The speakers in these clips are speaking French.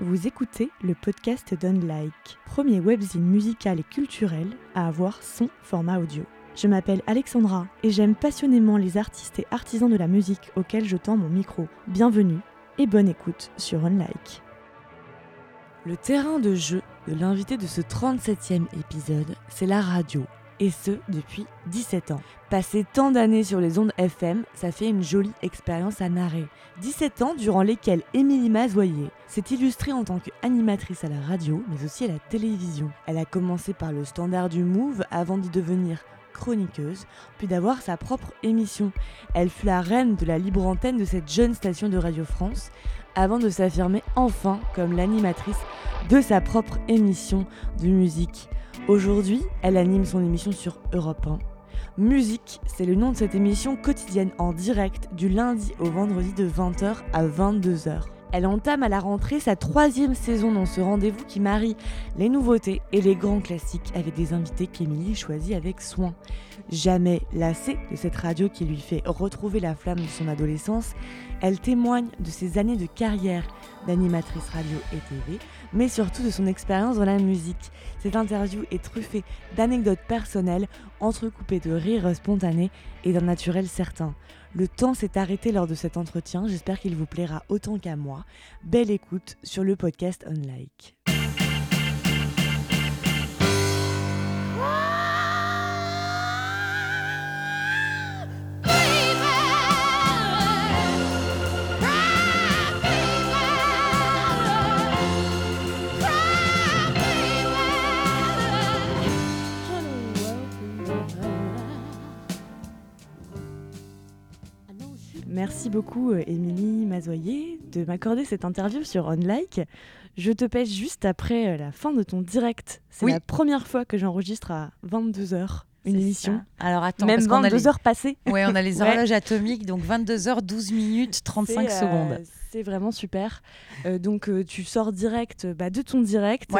Vous écoutez le podcast d'Unlike, premier webzine musical et culturel à avoir son format audio. Je m'appelle Alexandra et j'aime passionnément les artistes et artisans de la musique auxquels je tends mon micro. Bienvenue et bonne écoute sur Unlike. Le terrain de jeu de l'invité de ce 37e épisode, c'est la radio et ce depuis 17 ans. Passer tant d'années sur les ondes FM, ça fait une jolie expérience à narrer. 17 ans durant lesquels Émilie Mazoyer s'est illustrée en tant qu'animatrice à la radio, mais aussi à la télévision. Elle a commencé par le standard du Move avant d'y devenir chroniqueuse, puis d'avoir sa propre émission. Elle fut la reine de la libre antenne de cette jeune station de Radio France, avant de s'affirmer enfin comme l'animatrice de sa propre émission de musique. Aujourd'hui, elle anime son émission sur Europe 1. Musique, c'est le nom de cette émission quotidienne en direct du lundi au vendredi de 20h à 22h. Elle entame à la rentrée sa troisième saison dans ce rendez-vous qui marie les nouveautés et les grands classiques avec des invités qu'Emilie choisit avec soin. Jamais lassée de cette radio qui lui fait retrouver la flamme de son adolescence, elle témoigne de ses années de carrière d'animatrice radio et TV, mais surtout de son expérience dans la musique. Cette interview est truffée d'anecdotes personnelles, entrecoupées de rires spontanés et d'un naturel certain. Le temps s'est arrêté lors de cet entretien, j'espère qu'il vous plaira autant qu'à moi. Belle écoute sur le podcast Unlike. Merci beaucoup, euh, Émilie Mazoyer, de m'accorder cette interview sur Unlike. Je te pêche juste après euh, la fin de ton direct. C'est la première fois que j'enregistre à 22h une émission. Alors attends, même 22 heures passées. Ouais, on a les horloges atomiques, donc 22 h 12 minutes 35 euh, secondes. c'est vraiment super. donc tu sors direct bah, de ton direct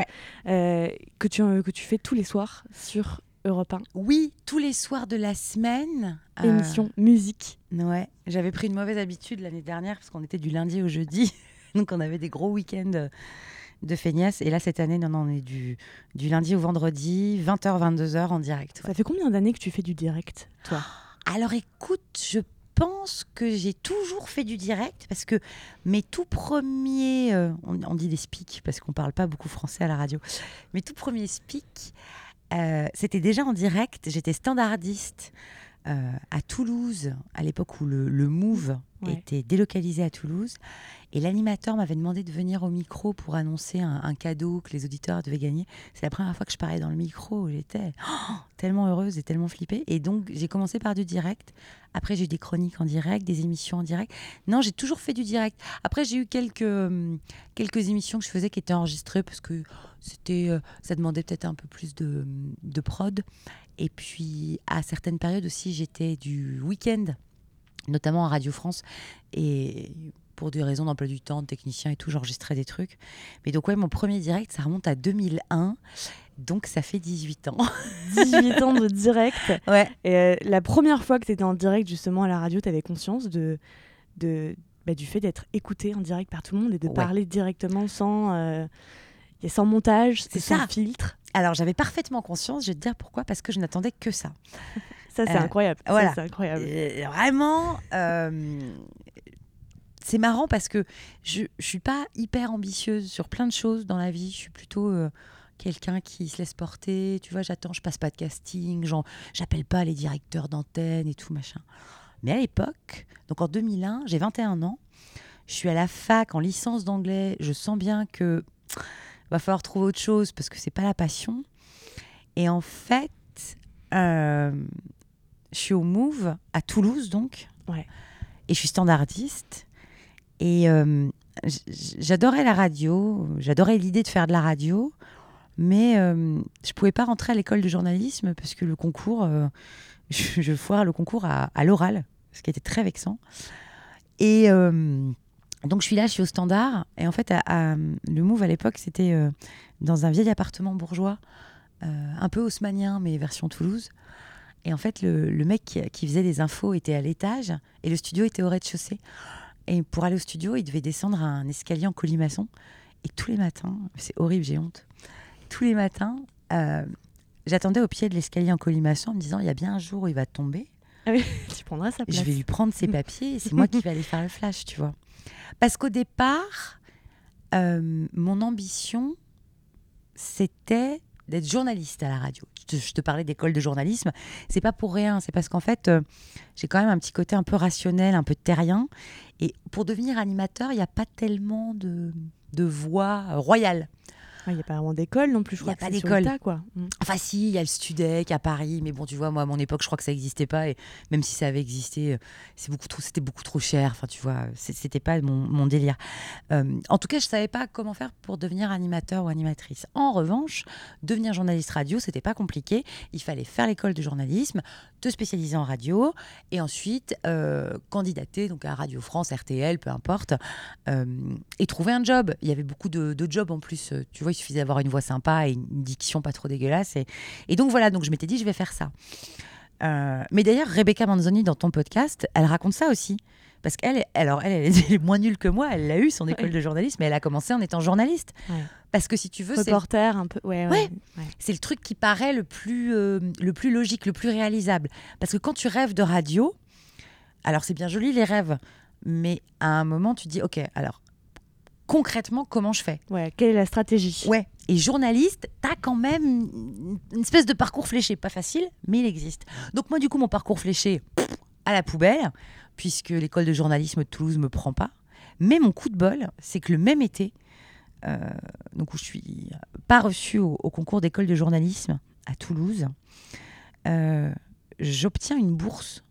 que, tu, que tu fais tous les soirs sur Europe 1. Oui, tous les soirs de la semaine. Euh, Émission musique. Ouais, j'avais pris une mauvaise habitude l'année dernière parce qu'on était du lundi au jeudi. Donc on avait des gros week-ends de feignasse. Et là, cette année, non, non, on est du, du lundi au vendredi, 20h, 22h en direct. Ça fait combien d'années que tu fais du direct, toi? Alors écoute, je pense que j'ai toujours fait du direct parce que mes tout premiers, euh, on, on, dit des speaks parce qu'on parle pas beaucoup français à la radio, mes tout premiers speaks, euh, c'était déjà en direct. J'étais standardiste euh, à Toulouse, à l'époque où le, Move était délocalisé à Toulouse. Et l'animateur m'avait demandé de venir au micro pour annoncer un, cadeau que les auditeurs devaient gagner. C'est la première fois que je parlais dans le micro. J'étais oh, tellement heureuse et tellement flippée. Et donc, j'ai commencé par du direct. Après, j'ai eu des chroniques en direct, des émissions en direct. Non, j'ai toujours fait du direct. Après, j'ai eu quelques, hum, quelques émissions que je faisais qui étaient enregistrées parce que c'était, euh, ça demandait peut-être un peu plus de, de prod. Et puis, à certaines périodes aussi, j'étais du week-end, notamment à Radio France. Et pour des raisons d'emploi du temps, de technicien et tout, j'enregistrais des trucs. Mais donc, ouais, mon premier direct, ça remonte à 2001. Donc, ça fait 18 ans. 18 ans de direct. Ouais. Et euh, la première fois que tu étais en direct, justement, à la radio, tu avais conscience de, de, bah, du fait d'être écouté en direct par tout le monde et de parler directement sans, euh, sans montage, sans filtre. Alors j'avais parfaitement conscience, je vais te dire pourquoi, parce que je n'attendais que ça. ça c'est euh, incroyable. Voilà. c'est incroyable. vraiment, euh, c'est marrant parce que je ne suis pas hyper ambitieuse sur plein de choses dans la vie. Je suis plutôt euh, quelqu'un qui se laisse porter. Tu vois, j'attends, je passe pas de casting, j'appelle pas les directeurs d'antenne et tout machin. Mais à l'époque, donc en 2001, j'ai 21 ans. Je suis à la fac en licence d'anglais. Je sens bien que va falloir trouver autre chose parce que c'est pas la passion. Et en fait, euh, je suis au Move à Toulouse donc, ouais. et je suis standardiste. Et euh, j'adorais la radio, j'adorais l'idée de faire de la radio, mais euh, je pouvais pas rentrer à l'école de journalisme parce que le concours, je, je, foire le concours à, à l'oral, ce qui était très vexant. Et donc je suis là, je suis au standard. Et en fait, le Move à l'époque, c'était euh, dans un vieil appartement bourgeois, euh, un peu haussmanien, mais version Toulouse. Et en fait, le, mec qui, faisait les infos était à l'étage et le studio était au rez-de-chaussée. Et pour aller au studio, il devait descendre un escalier en colimaçon. Et tous les matins, c'est horrible, j'ai honte. Tous les matins, euh, j'attendais au pied de l'escalier en colimaçon en me disant il y a bien un jour où il va tomber. Ah tu prendras sa place. Je vais lui prendre ses papiers et c'est moi qui vais aller faire le flash, tu vois. Parce qu'au départ, euh, mon ambition, c'était d'être journaliste à la radio. Je te, je te parlais d'école de journalisme, c'est pas pour rien, c'est parce qu'en fait, euh, j'ai quand même un petit côté un peu rationnel, un peu terrien. Et pour devenir animateur, il n'y a pas tellement de, de euh, royale. Il n'y a pas vraiment d'école non plus, je a crois. pas que c'est sur le d'école. quoi. Mm. Enfin, si, il y a le Studec à Paris, mais bon, tu vois, moi, à mon époque, je crois que ça n'existait pas. Et même si ça avait existé, euh, c'est beaucoup trop, c'était beaucoup trop cher. Enfin, tu vois, c'était pas mon, mon délire. Euh, en tout cas, je savais pas comment faire pour devenir animateur ou animatrice. En revanche, devenir journaliste radio, c'était pas compliqué. Il fallait faire l'école de journalisme, te spécialiser en radio, et ensuite euh, candidater donc à Radio France, RTL, peu importe, euh, et trouver un job. Il y avait beaucoup de, de jobs en plus. Tu vois, il suffisait d'avoir une voix sympa et une diction pas trop dégueulasse. Et, et donc voilà, donc je m'étais dit, je vais faire ça. Euh, mais d'ailleurs, Rebecca Manzoni, dans ton podcast, elle raconte ça aussi. Parce qu'elle, alors elle, elle est moins nulle que moi, elle l'a eu, son école Ouais. de journalisme, mais elle a commencé en étant journaliste. Ouais. Parce que si tu veux, c'est Reporter, un peu. Ouais. ouais. c'est le truc qui paraît le plus, euh, le plus logique, le plus réalisable. Parce que quand tu rêves de radio, alors c'est bien joli les rêves, mais à un moment tu dis, ok, alors concrètement, comment je fais? Ouais, Quelle est la stratégie? Ouais. Et journaliste, t'as quand même une- espèce de parcours fléché, pas facile, mais il existe. Donc moi, du coup, mon parcours fléché, pff, à la poubelle, puisque l'école de journalisme de Toulouse me prend pas. Mais mon coup de bol, c'est que le même été, euh, donc où je suis pas reçue au, au concours d'école de journalisme à Toulouse, euh, j'obtiens une bourse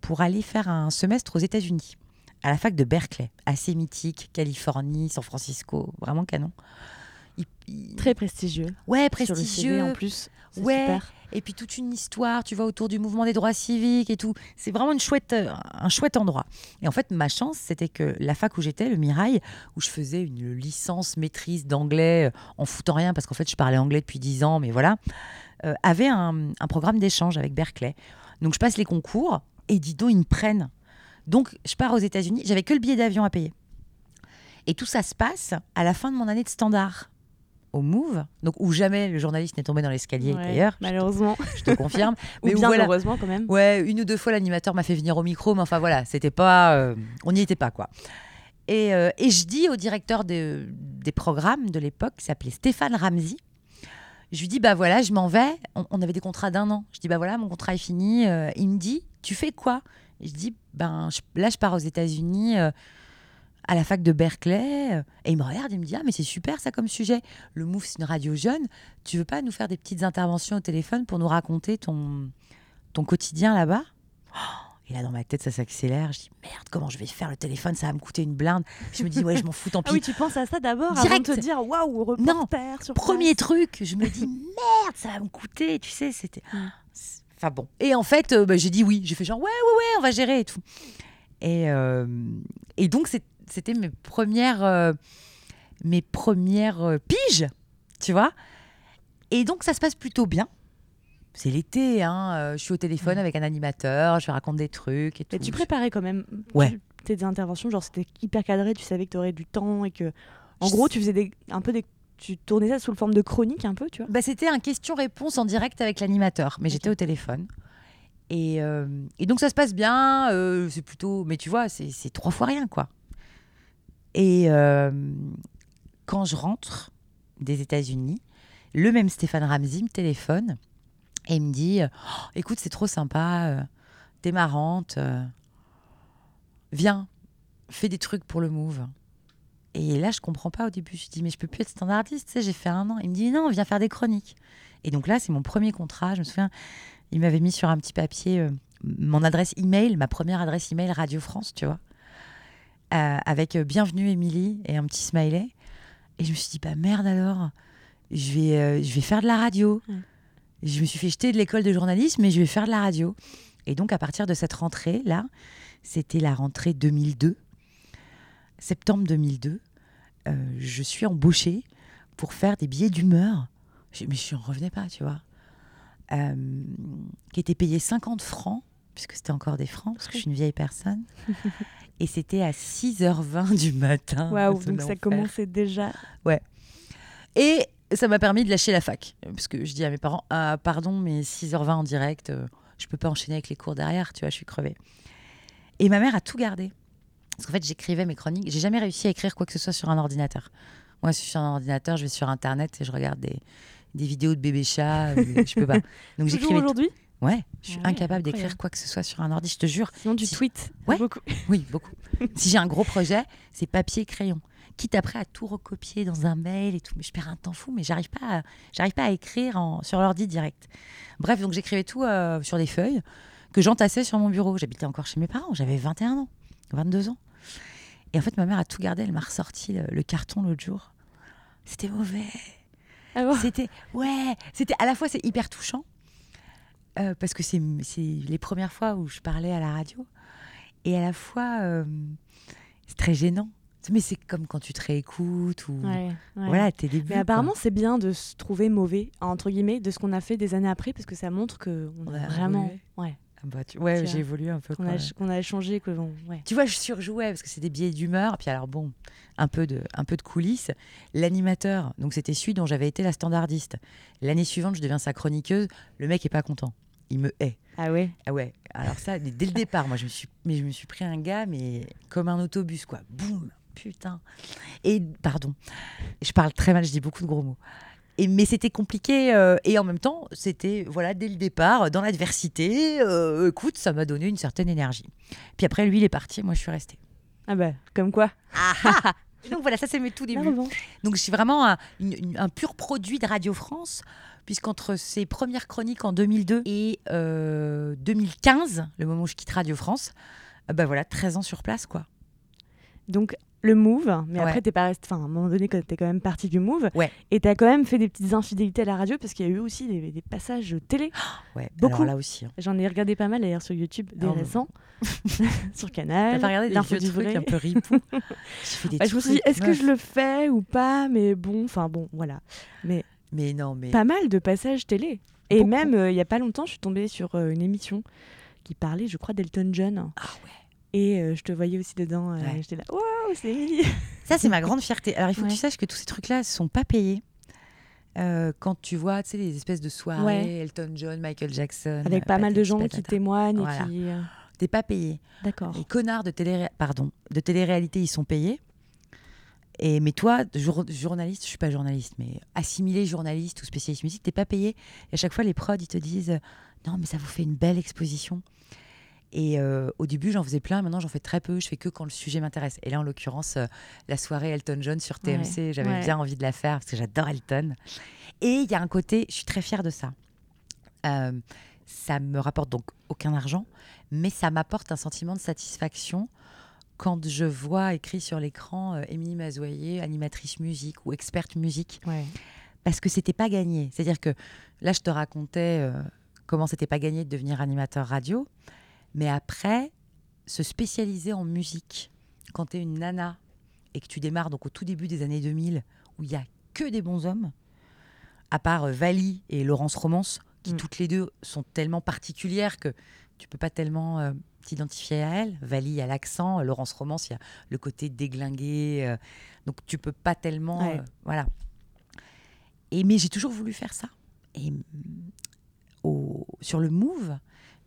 pour aller faire un semestre aux États-Unis, à la fac de Berkeley, assez mythique, Californie, San Francisco, vraiment canon. Il- il- Très prestigieux. Ouais, Sur le CV prestigieux. en plus. Ouais. super. Et puis toute une histoire, tu vois, autour du mouvement des droits civiques et tout. C'est vraiment une chouette, euh, un chouette endroit. Et en fait, ma chance, c'était que la fac où j'étais, le Mirail, où je faisais une licence maîtrise d'anglais euh, en foutant rien, parce qu'en fait, je parlais anglais depuis 10 ans, mais voilà, euh, avait un, un programme d'échange avec Berkeley. Donc je passe les concours et dis donc, ils me prennent. Donc je pars aux États-Unis, j'avais que le billet d'avion à payer. Et tout ça se passe à la fin de mon année de standard au Move, donc où jamais le journaliste n'est tombé dans l'escalier Ouais, d'ailleurs, je te- Malheureusement. je te confirme. Ou Mais bien voilà. heureusement quand même. Ouais, une ou deux fois l'animateur m'a fait venir au micro, mais enfin voilà, c'était pas, euh, on n'y était pas quoi. Et, euh, et je dis au directeur de- des programmes de l'époque, qui s'appelait Stéphane Ramsey, je lui dis bah voilà, je m'en vais. On, on avait des contrats d'un an. Je dis bah voilà, mon contrat est fini. Euh, il me dit, tu fais quoi? Et je dis ben je- là je pars aux États-Unis. euh, à la fac de Berkeley, euh, et il me regarde, il me dit Ah, mais c'est super ça comme sujet. Le Move, c'est une radio jeune. Tu veux pas nous faire des petites interventions au téléphone pour nous raconter ton, ton quotidien là-bas? Oh, Et là, dans ma tête, ça s'accélère. Je dis Merde, comment je vais faire le téléphone? Ça va me coûter une blinde. Je me dis Ouais, je m'en fous, tant Ah pis. oui, tu penses à ça d'abord avant Direct. de te dire waouh, reporter sur Premier place. truc, je me dis Merde, ça va me coûter. Tu sais, c'était. Enfin bon. Et en fait, euh, bah, j'ai dit oui. J'ai fait genre Ouais, ouais, ouais, on va gérer et tout. Et, euh, et donc, c'était mes premières, euh, mes premières piges, tu vois. Et donc, ça se passe plutôt bien. C'est l'été, hein, je suis au téléphone avec un animateur, je raconte des trucs et tout. Mais tu préparais quand même Ouais. tu- tes interventions, genre c'était hyper cadré, tu savais que tu aurais du temps et que. En Je gros, tu faisais des, un peu des. Tu tournais ça sous forme de chronique un peu, tu vois Bah, C'était un question-réponse en direct avec l'animateur, mais j'étais au téléphone. Et, euh, et donc ça se passe bien, euh, c'est plutôt... Mais tu vois, c'est trois fois rien, quoi. Et euh, quand je rentre des États-Unis, le même Stéphane Ramsey me téléphone et il me dit Oh, Écoute, c'est trop sympa, t'es marrante, viens, fais des trucs pour le Move. Et là, je comprends pas au début. Je dis, mais je peux plus être standardiste, tu sais, j'ai fait un an. Il me dit, non, viens faire des chroniques. Et donc là, c'est mon premier contrat. Je me souviens, il m'avait mis sur un petit papier euh, mon adresse email, ma première adresse email Radio France, tu vois, euh, avec euh, Bienvenue Émilie et un petit smiley. Et je me suis dit, bah merde alors, je vais, je vais faire de la radio. Ouais. Je me suis fait jeter de l'école de journalisme, mais je vais faire de la radio. Et donc, à partir de cette rentrée-là, c'était la rentrée 2002, septembre 2002, euh, je suis embauchée pour faire des billets d'humeur. Mais je n'en revenais pas, tu vois. Euh, qui était payé 50 francs, puisque c'était encore des francs, parce que je suis une vieille personne. et c'était à 6h20 du matin. Waouh, donc ça commençait déjà. Et ça m'a permis de lâcher la fac. Parce que je dis à mes parents, Ah, pardon, mais 6h20 en direct, euh, je peux pas enchaîner avec les cours derrière, tu vois, je suis crevée. Et ma mère a tout gardé. Parce qu'en fait, j'écrivais mes chroniques. J'ai jamais réussi à écrire quoi que ce soit sur un ordinateur. Moi, si je suis sur un ordinateur, je vais sur Internet et je regarde des, des vidéos de bébés chats. euh, je peux pas. Donc tout. aujourd'hui? Ouais, je suis Ouais, incapable d'écrire quoi que ce soit sur un ordi, je te jure. Sinon, tu Si- tweets. Ouais. Beaucoup. Oui, beaucoup. si j'ai un gros projet, c'est papier crayon. Quitte après à tout recopier dans un mail et tout, mais je perds un temps fou, mais j'arrive pas, à, j'arrive pas à écrire en, sur l'ordi direct. Bref, donc j'écrivais tout euh, sur des feuilles que j'entassais sur mon bureau. J'habitais encore chez mes parents, j'avais 21 ans, 22 ans. Et en fait, ma mère a tout gardé. Elle m'a ressorti le, le carton l'autre jour. C'était mauvais. Ah bon C'était ouais, c'était à la fois c'est hyper touchant euh, parce que c'est c'est les premières fois où je parlais à la radio et à la fois euh, c'est très gênant. Mais c'est comme quand tu te réécoutes ou Ouais, ouais. voilà tes débuts. Mais apparemment, c'est bien de se trouver mauvais, entre guillemets, de ce qu'on a fait des années après, parce que ça montre qu'on On a a vraiment. Ouais. Ah bah, tu- ouais, j'ai évolué un peu. Qu'on a, qu'on a changé, que bon, ouais. Tu vois, je surjouais parce que c'est des billets d'humeur. Puis alors bon, un peu de, un peu de coulisses. L'animateur, donc c'était celui dont j'avais été la standardiste. L'année suivante, je deviens sa chroniqueuse. Le mec est pas content. Il me hait. Ah ouais? Ah ouais. Alors ça, dès dès le départ, moi, je me suis, mais je me suis pris un gars, mais comme un autobus, quoi. Boum, putain. Et pardon, je parle très mal, je dis beaucoup de gros mots. Et, mais c'était compliqué euh, et en même temps, c'était voilà dès le départ dans l'adversité. euh, écoute, ça m'a donné une certaine énergie. Puis après, lui, il est parti, moi, je suis restée. Ah bah, comme quoi Et donc voilà, ça c'est mes tout débuts. Donc je suis vraiment un, une- une- un pur produit de Radio France, puisqu'entre ses premières chroniques en 2002 et euh, 2015, le moment où je quitte Radio France, euh, bah voilà, 13 ans sur place quoi. Donc, le move, mais Ouais. après, t'es pas resté. Enfin, à un moment donné, t'es quand même parti du move. Ouais. Et t'as quand même fait des petites infidélités à la radio, parce qu'il y a eu aussi des, des passages télé. Ouais, Beaucoup. alors là aussi. hein. J'en ai regardé pas mal d'ailleurs sur YouTube, des Oh. récents. sur T'as Canal. pas regardé des vieux du trucs vrai. un peu ripou Bah, je me suis dit, est-ce que je le fais ou pas Mais bon, enfin bon, voilà. Mais non, mais Pas mal de passages télé. Et Beaucoup. même, euh, il y a pas longtemps, je suis tombée sur euh, une émission qui parlait, je crois, d'Elton John. ah ouais. Et euh, je te voyais aussi dedans. euh, Ouais. J'étais là, waouh, c'est Émilie. Ça c'est ma grande fierté. Alors il faut que tu saches que tous ces trucs là sont pas payés. Euh, quand tu vois, tu sais, les espèces de soirées, Ouais. Elton John, Michael Jackson, Avec pas mal de gens qui témoignent Voilà. et qui. euh, T'es pas payé. D'accord. Les connards de télé, pardon, de télé-réalité, ils sont payés. Et mais toi, jour- journaliste, je suis pas journaliste, mais assimilé journaliste ou spécialiste musique, t'es pas payé. Et à chaque fois, les prods, ils te disent non, mais ça vous fait une belle exposition. Et euh, au début, j'en faisais plein. Maintenant, j'en fais très peu. Je fais que quand le sujet m'intéresse. Et là, en l'occurrence, euh, la soirée Elton John sur TMC, j'avais ouais. bien envie de la faire parce que j'adore Elton. Et il y a un côté, je suis très fière de ça. Euh, ça me rapporte donc aucun argent, mais ça m'apporte un sentiment de satisfaction quand je vois écrit sur l'écran euh, Émilie Mazoyer, animatrice musique ou experte musique, Ouais. parce que c'était pas gagné. C'est-à-dire que là, je te racontais comment c'était pas gagné de devenir animateur radio, mais après, se spécialiser en musique, quand tu es une nana et que tu démarres donc au tout début des années 2000, où il y a que des bons hommes, à part euh, Vali et Laurence Romance, qui Mm. toutes les deux sont tellement particulières que tu peux pas tellement euh, t'identifier à elles. Vali, a l'accent, Laurence Romance, il y a le côté déglingué, euh, donc tu peux pas tellement, Ouais. euh, voilà. Et mais j'ai toujours voulu faire ça. Et mm, au- sur le Move,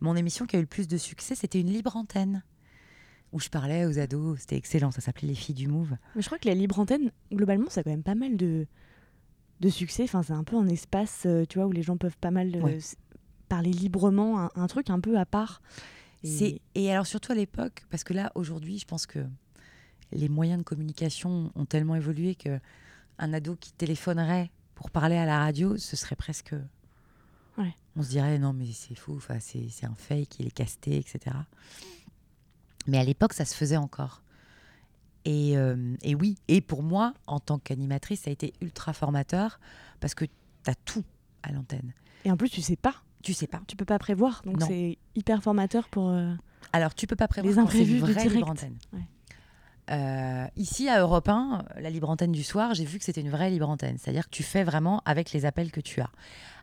mon émission qui a eu le plus de succès, c'était une libre antenne où je parlais aux ados. C'était excellent, ça s'appelait Les filles du Move. Mais je crois que la libre antenne, globalement, ça a quand même pas mal de, de succès. Enfin, c'est un peu un espace, euh, tu vois, où les gens peuvent pas mal euh, Ouais. parler librement, un, un truc un peu à part. Et- et alors surtout à l'époque, parce que là aujourd'hui, je pense que les moyens de communication ont tellement évolué que un ado qui téléphonerait pour parler à la radio, ce serait presque. Ouais. On se dirait non mais c'est fou, c'est un fake, il est casté, etc. Mais à l'époque, ça se faisait encore. Et, euh, et oui, et pour moi, en tant qu'animatrice, ça a été ultra formateur parce que tu as tout à l'antenne. Et en plus, tu sais pas, Tu sais pas. tu peux pas prévoir. Donc c'est hyper formateur pour. euh, Alors, tu peux pas prévoir Les quand imprévus une du vraie direct. libre antenne. Ouais. Euh, ici, à Europe 1, la libre antenne du soir, j'ai vu que c'était une vraie libre antenne. C'est-à-dire que tu fais vraiment avec les appels que tu as.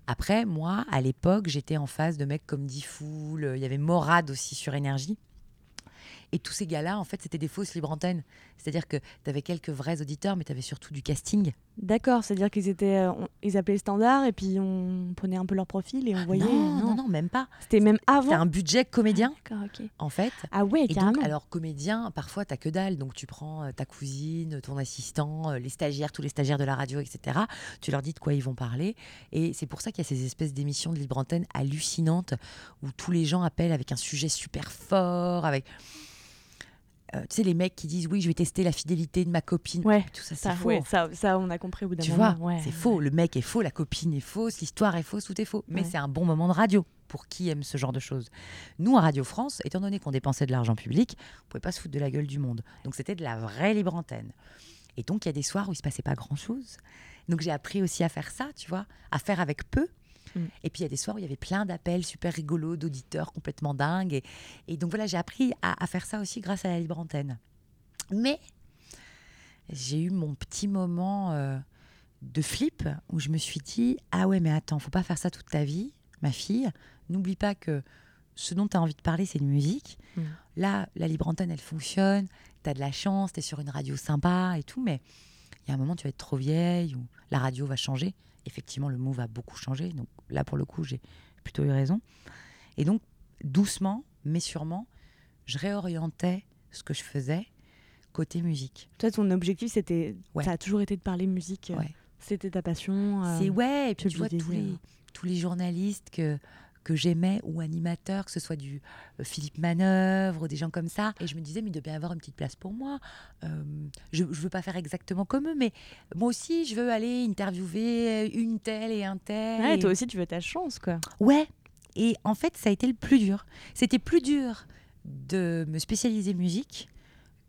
Après, moi, à l'époque, j'étais en face de mecs comme Diffoul, il y avait Morad aussi sur Énergie. Et tous ces gars-là, en fait, c'était des fausses libres antennes. C'est-à-dire que tu avais quelques vrais auditeurs, mais tu avais surtout du casting. D'accord, c'est-à-dire qu'ils étaient, euh, on- ils appelaient le standard et puis on prenait un peu leur profil et on voyait. non, non, non, même pas. C'était même avant. T'as un budget comédien, D'accord, ok. en fait. Ah ouais, Et carrément. donc, alors, comédien, parfois, t'as que dalle. Donc, tu prends euh, ta cousine, ton assistant, euh, les stagiaires, tous les stagiaires de la radio, etc. Tu leur dis de quoi ils vont parler. Et c'est pour ça qu'il y a ces espèces d'émissions de libre antenne hallucinantes où tous les gens appellent avec un sujet super fort, avec. Euh, tu sais, les mecs qui disent oui, je vais tester la fidélité de ma copine. Ouais, Tout ça, c'est faux. ouais, ça, ça, on a compris au bout d'un Tu moment. vois, ouais. c'est faux. Le mec est faux, la copine est fausse, l'histoire est fausse, tout est faux. Mais c'est un bon moment de radio pour qui aime ce genre de choses. Nous, à Radio France, étant donné qu'on dépensait de l'argent public, on pouvait pas se foutre de la gueule du monde. Donc c'était de la vraie libre antenne. Et donc il y a des soirs où il se passait pas grand-chose. Donc j'ai appris aussi à faire ça, tu vois, à faire avec peu. Mm. Et puis il y a des soirs où il y avait plein d'appels super rigolos, d'auditeurs complètement dingues. Et, et donc voilà, j'ai appris à, à faire ça aussi grâce à la libre antenne. Mais j'ai eu mon petit moment euh, de flip où je me suis dit ah ouais mais attends faut pas faire ça toute ta vie ma fille n'oublie pas que ce dont tu as envie de parler c'est de musique Mm. là la libre antenne elle fonctionne tu as de la chance tu es sur une radio sympa et tout mais il y a un moment tu vas être trop vieille ou la radio va changer effectivement le mot va beaucoup changer donc là pour le coup j'ai plutôt eu raison et donc doucement mais sûrement je réorientais ce que je faisais côté musique Toi, ton objectif, c'était, Ouais. ça a toujours été de parler musique. euh, Ouais. C'était ta passion. euh, C'est ouais, et puis tu vois tous les, tous les journalistes que, que j'aimais ou animateurs, que ce soit du euh, Philippe Manœuvre ou des gens comme ça. Et je me disais, mais il doit bien y avoir une petite place pour moi. Euh, je ne veux pas faire exactement comme eux, mais moi aussi, je veux aller interviewer une telle et un tel. Ouais, et- toi aussi, tu veux ta chance, quoi. Ouais. Et en fait, ça a été le plus dur. C'était plus dur de me spécialiser musique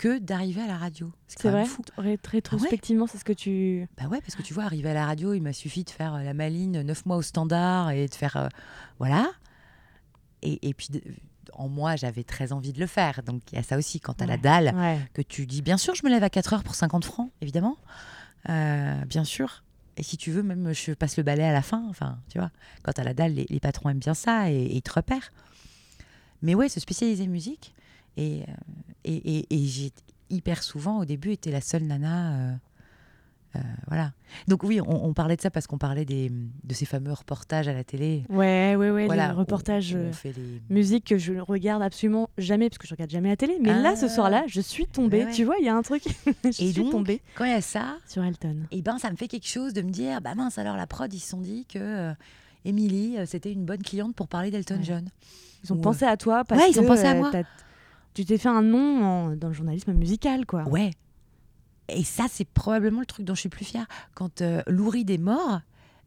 que d'arriver à la radio. C'est vrai. fou. Ré- rétrospectivement, c'est ce que tu. Bah ouais, parce que tu vois, arriver à la radio, il m'a suffi de faire euh, la maline neuf mois au standard et de faire. euh, voilà. Et, et puis, de- en moi, j'avais très envie de le faire. Donc, il y a ça aussi, quand as la dalle, Ouais. que tu dis, bien sûr, je me lève à 4 heures pour 50 francs, évidemment. Euh, bien sûr. Et si tu veux, même, je passe le balai à la fin. Enfin, tu vois, quand as la dalle, les, les patrons aiment bien ça et, et ils te repèrent. Mais ouais, se spécialiser musique. Et, euh, et, et- et j'ai hyper souvent, au début, été la seule nana. euh, euh, voilà. Donc oui, on, on parlait de ça parce qu'on parlait des, de ces fameux reportages à la télé. Ouais, ouais, ouais. voilà, les reportages. où- où euh, on fait les... Musique que je ne regarde absolument jamais parce que je regarde jamais la télé. Mais là, ce Ah. soir-là, je suis tombée. Ouais. Tu vois, il y a un truc. je Et suis donc, tombée Quand il y a ça, sur Elton. et ben ça me fait quelque chose de me dire, bah mince, alors la prod, ils se sont dit que euh, Émilie, euh, c'était une bonne cliente pour parler d'Elton Ouais. John. Ils ont Ou, pensé à toi parce Ouais, ils ont que, pensé à moi. Tu t'es fait un nom en- dans le journalisme musical, quoi. Ouais. Et ça, c'est probablement le truc dont je suis plus fière. Quand euh, Lou Reed est mort,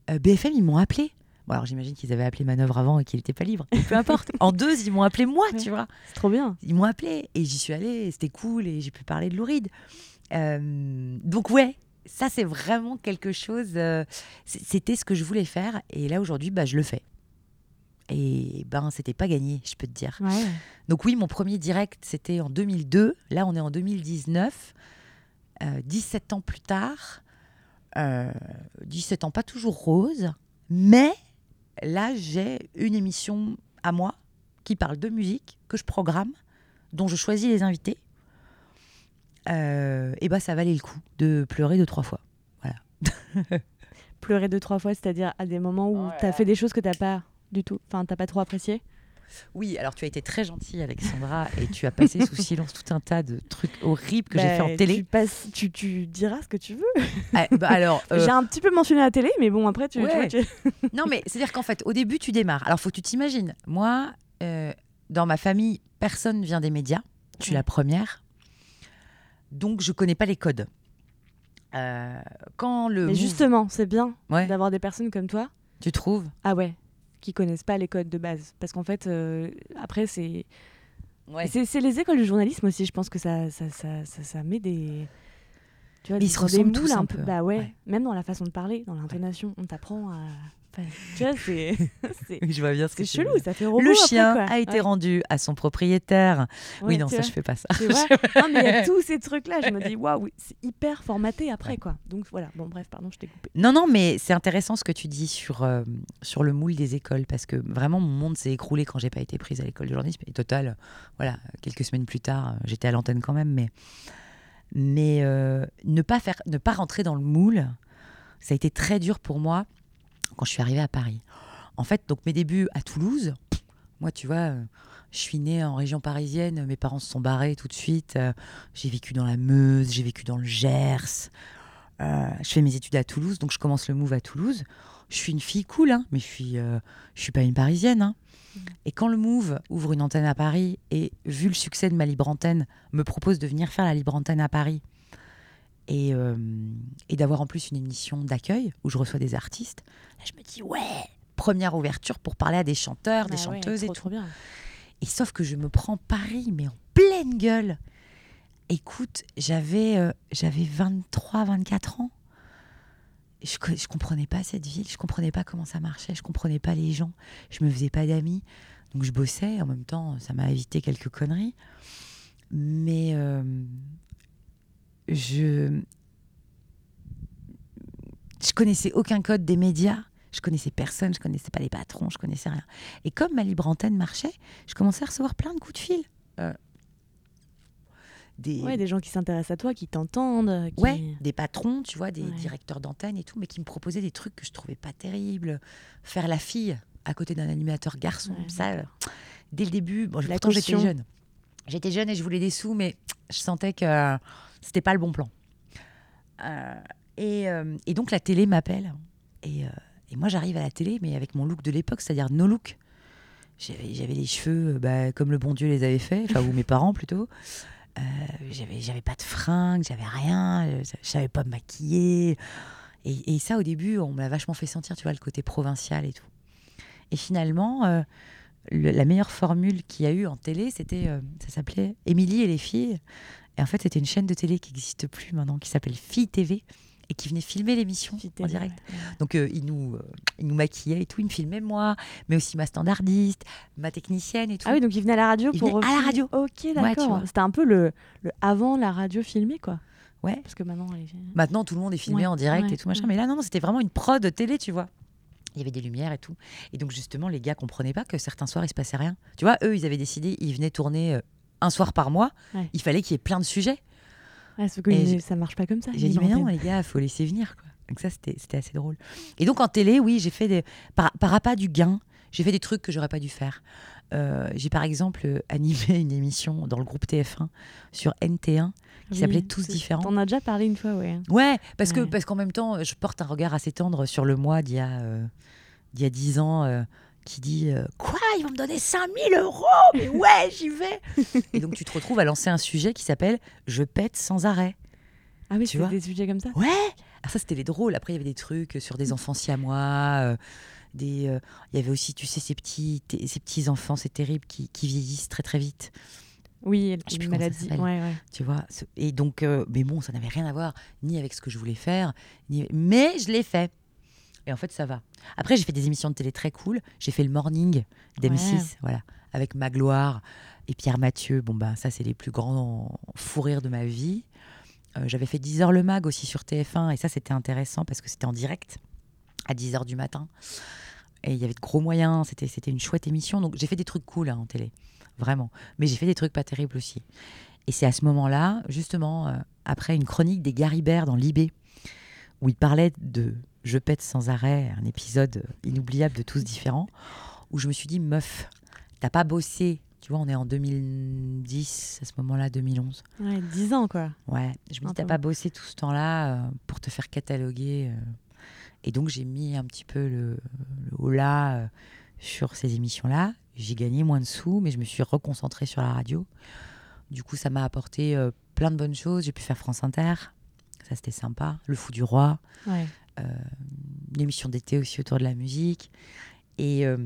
euh, BFM, ils m'ont appelé. Bon, alors j'imagine qu'ils avaient appelé Manœuvre avant et qu'il n'était pas libre. Peu importe. en deux, ils m'ont appelé moi, Ouais. tu vois. C'est trop bien. Ils m'ont appelé et j'y suis allée, c'était cool et j'ai pu parler de Lou Reed. Euh, donc ouais, ça c'est vraiment quelque chose, euh, c'était ce que je voulais faire et là aujourd'hui, bah, je le fais. Et ben, c'était pas gagné, je peux te dire. Ouais. Donc oui, mon premier direct, c'était en 2002. Là, on est en 2019. Euh, 17 ans plus tard. Euh, 17 ans, pas toujours rose. Mais là, j'ai une émission à moi qui parle de musique, que je programme, dont je choisis les invités. Euh, et bah, ça valait le coup de pleurer deux, trois fois. Pleurer deux, trois fois, c'est-à-dire à des moments où Oh t'as là. fait des choses que t'as pas du tout. Enfin, t'as pas trop apprécié? Oui, alors tu as été très gentille, Alexandra, et tu as passé sous silence tout un tas de trucs horribles que j'ai fait en Bah, télé. Tu, passes, tu, tu diras ce que tu veux. Ah, bah, alors, euh, J'ai un petit peu mentionné la télé, mais bon, après, tu, tu Ouais. vois, tu- Non, mais c'est-à-dire qu'en fait, au début, tu démarres. Alors, faut que tu t'imagines. Moi, euh, dans ma famille, personne ne vient des médias. Je suis Ouais. la première. Donc, je connais pas les codes. Euh, quand le. Mais justement, c'est bien Ouais, d'avoir des personnes comme toi. tu trouves? Ah ouais, qui connaissent pas les codes de base. Parce qu'en fait, euh, après, c'est Ouais. c'est les écoles de journalisme aussi. Je pense que ça, ça, ça, ça, ça met des. Tu vois, ils se ressemblent tous un peu. peu, Bah ouais. ouais. même dans la façon de parler, dans l'intonation, on t'apprend à. Tu vois, c'est. Je vois bien ce que C'est chelou, ça fait robot. Le après, chien quoi. a été Ouais. rendu à son propriétaire. oui, non, ça, vois. je fais pas ça. Tu vois non, mais il y a tous ces trucs-là. Je me dis, waouh, c'est hyper formaté après, quoi. Donc voilà, bon, bref, pardon, je t'ai coupé. Non, non, mais c'est intéressant ce que tu dis sur, euh, sur le moule des écoles, parce que vraiment, mon monde s'est écroulé quand j'ai pas été prise à l'école de journalisme. Et total, voilà, quelques semaines plus tard, euh, j'étais à l'antenne quand même, mais, mais euh, ne, pas faire, ne pas rentrer dans le moule, ça a été très dur pour moi quand je suis arrivée à Paris. En fait, donc mes débuts à Toulouse, moi, tu vois, euh, je suis née en région parisienne, mes parents se sont barrés tout de suite. euh, j'ai vécu dans la Meuse, j'ai vécu dans le Gers. Euh, je fais mes études à Toulouse, donc je commence le move à Toulouse. Je suis une fille cool, hein, mais je suis, euh, je suis pas une parisienne. hein. Et quand le move ouvre une antenne à Paris et vu le succès de ma libre antenne, me propose de venir faire la libre antenne à Paris et, euh, et d'avoir en plus une émission d'accueil où je reçois des artistes, là, je me dis ouais, première ouverture pour parler à des chanteurs, des Ah ouais, chanteuses et trop, tout. trop bien. Et sauf que je me prends Paris, mais en pleine gueule. Écoute, j'avais euh, j'avais 23, 24 ans. Je, je comprenais pas cette ville, je comprenais pas comment ça marchait, je comprenais pas les gens, je me faisais pas d'amis. Donc je bossais, en même temps, ça m'a évité quelques conneries. Mais euh, je je connaissais aucun code des médias, je connaissais personne, je connaissais pas les patrons, je connaissais rien. Et comme ma libre antenne marchait, je commençais à recevoir plein de coups de fil. Euh, des, Ouais, des gens qui s'intéressent à toi, qui t'entendent. Qui... Ouais, des patrons, tu vois, des Ouais. directeurs d'antenne et tout, mais qui me proposaient des trucs que je trouvais pas terribles. Faire la fille à côté d'un animateur garçon, Ouais, ça, euh, dès le début, bon, pourtant j'étais jeune. J'étais jeune et je voulais des sous, mais je sentais que c'était pas le bon plan. Euh, et, euh, et donc la télé m'appelle. Et, euh, et moi j'arrive à la télé, mais avec mon look de l'époque, c'est-à-dire no look. J'avais les cheveux bah, comme le bon Dieu les avait fait, enfin, ou mes parents plutôt. J'avais pas de fringues, j'avais rien, je savais pas me maquiller. Et, et ça, au début, on me l'a vachement fait sentir, tu vois, le côté provincial et tout. Et finalement, le- la meilleure formule qu'il y a eu en télé, c'était, euh, ça s'appelait Émilie et les filles. Et en fait, c'était une chaîne de télé qui n'existe plus maintenant, qui s'appelle Fille TV, et qui venait filmer l'émission en direct. ouais. Donc, euh, il, nous, euh, il nous maquillait et tout, il me filmait moi, mais aussi ma standardiste, ma technicienne et tout. Ah oui, donc il venait à la radio Il pour. à la radio. Ok, d'accord. C'était un peu le, le avant la radio filmée, quoi. Ouais. Parce que maintenant, les... Maintenant, tout le monde est filmé Ouais, en direct et tout machin. Mais là, non, non, c'était vraiment une prod télé, tu vois. Il y avait des lumières et tout. Et donc, justement, les gars comprenaient pas que certains soirs, il se passait rien. Tu vois, eux, ils avaient décidé, ils venaient tourner euh, un soir par mois. Ouais. Il fallait qu'il y ait plein de sujets. Ouais, que Et ça marche pas comme ça. J'ai dit, mais non, les gars, il faut laisser venir. Quoi. Donc, ça, c'était c'était assez drôle. Et donc, en télé, oui, j'ai fait des. Par, par appât du gain, j'ai fait des trucs que j'aurais pas dû faire. Euh, j'ai par exemple euh, animé une émission dans le groupe TF1 sur NT1 qui Oui, s'appelait Tous différents. T'en as déjà parlé une fois, ouais. Ouais, parce que parce qu'en même temps, je porte un regard assez tendre sur le mois d'il y a euh, d'il y a 10 ans euh, qui dit euh, quoi Ils vont me donner 5000 euros? Mais ouais, j'y vais Et donc tu te retrouves à lancer un sujet qui s'appelle Je pète sans arrêt. Ah oui, Tu vois des sujets comme ça. Ouais Alors ça, c'était les drôles. Après, il y avait des trucs sur des enfants siamois. euh, des, euh, il y avait aussi, tu sais, ces petits, ces petits enfants, c'est terrible, qui, qui vieillissent très très vite. Oui, Je sais une maladie. Ouais, ouais. Tu vois Et donc, euh, mais bon, ça n'avait rien à voir ni avec ce que je voulais faire, ni... mais je l'ai fait. Et en fait, ça va. Après, j'ai fait des émissions de télé très cool. J'ai fait le morning d'M6, Ouais. voilà, avec Magloire et Pierre Mathieu. Bon, ben, ça, c'est les plus grands fous rires de ma vie. Euh, J'avais fait 10h le mag aussi sur TF1, et ça, c'était intéressant parce que c'était en direct à 10h du matin. Et il y avait de gros moyens, c'était c'était une chouette émission. Donc, j'ai fait des trucs cool hein, en télé, vraiment. Mais j'ai fait des trucs pas terribles aussi. Et c'est à ce moment-là, justement, euh, après une chronique des Garibert dans Libé, où il parlait de Je pète sans arrêt, un épisode inoubliable de tous différents, où je me suis dit, meuf, t'as pas bossé. Tu vois, on est en 2010, à ce moment-là, 2011. Ouais, 10 ans, quoi. Ouais, je me dis, t'as pas bossé tout ce temps-là euh, pour te faire cataloguer. euh. Et donc, j'ai mis un petit peu le, le sur ces émissions-là. J'ai gagné moins de sous, mais je me suis reconcentrée sur la radio. Du coup, ça m'a apporté euh, plein de bonnes choses. J'ai pu faire France Inter. Ça, c'était sympa. Le Fou du Roi. Ouais. Une émission d'été aussi autour de la musique. Et, euh,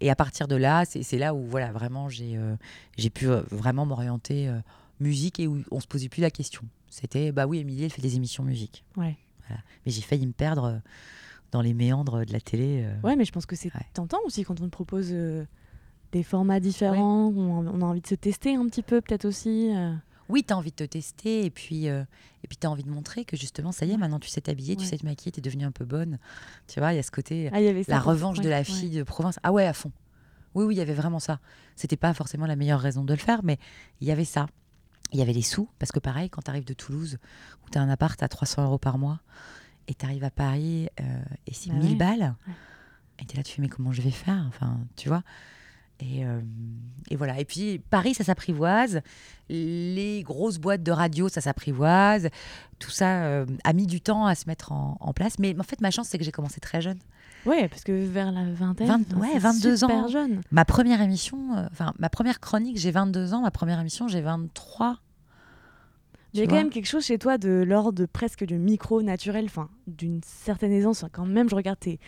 et à partir de là, c'est là où voilà, vraiment j'ai euh, j'ai pu euh, vraiment m'orienter euh, musique et où on se posait plus la question. C'était, bah oui, Émilie, elle fait des émissions musique. Ouais. Voilà. Mais j'ai failli me perdre euh, dans les méandres de la télé. euh. Ouais, mais je pense que c'est Ouais. tentant aussi quand on te propose euh, des formats différents, on, on a envie de se tester un petit peu peut-être aussi. euh. Oui, tu as envie de te tester et puis, euh, et puis tu as envie de montrer que justement, ça y est, maintenant tu sais t'habiller, tu sais te maquiller, tu es devenue un peu bonne. Tu vois, il y a ce côté, Ah, y avait ça la revanche de la fille de province. Ah ouais, à fond. Oui, oui, il y avait vraiment ça. C'était pas forcément la meilleure raison de le faire, mais il y avait ça. Il y avait les sous, parce que pareil, quand tu arrives de Toulouse, où tu as un appart à 300 euros par mois, et tu arrives à Paris, euh, et c'est Bah 1000 ouais. balles, Ouais. et tu es là, tu fais, mais comment je vais faire? Enfin, tu vois et, euh, et voilà. Et puis, Paris, ça s'apprivoise. Les grosses boîtes de radio, ça s'apprivoise. Tout ça euh, a mis du temps à se mettre en, en place. Mais en fait, ma chance, c'est que j'ai commencé très jeune. Ouais, parce que vers la vingtaine, Vingt- enfin, ouais, c'est 22 super ans. jeune. Ma première émission, euh, enfin, ma première chronique, j'ai 22 ans. Ma première émission, j'ai 23. Il y a quand même quelque chose chez toi de l'ordre presque du micro naturel, enfin d'une certaine aisance. Enfin, Quand même, je regarde tes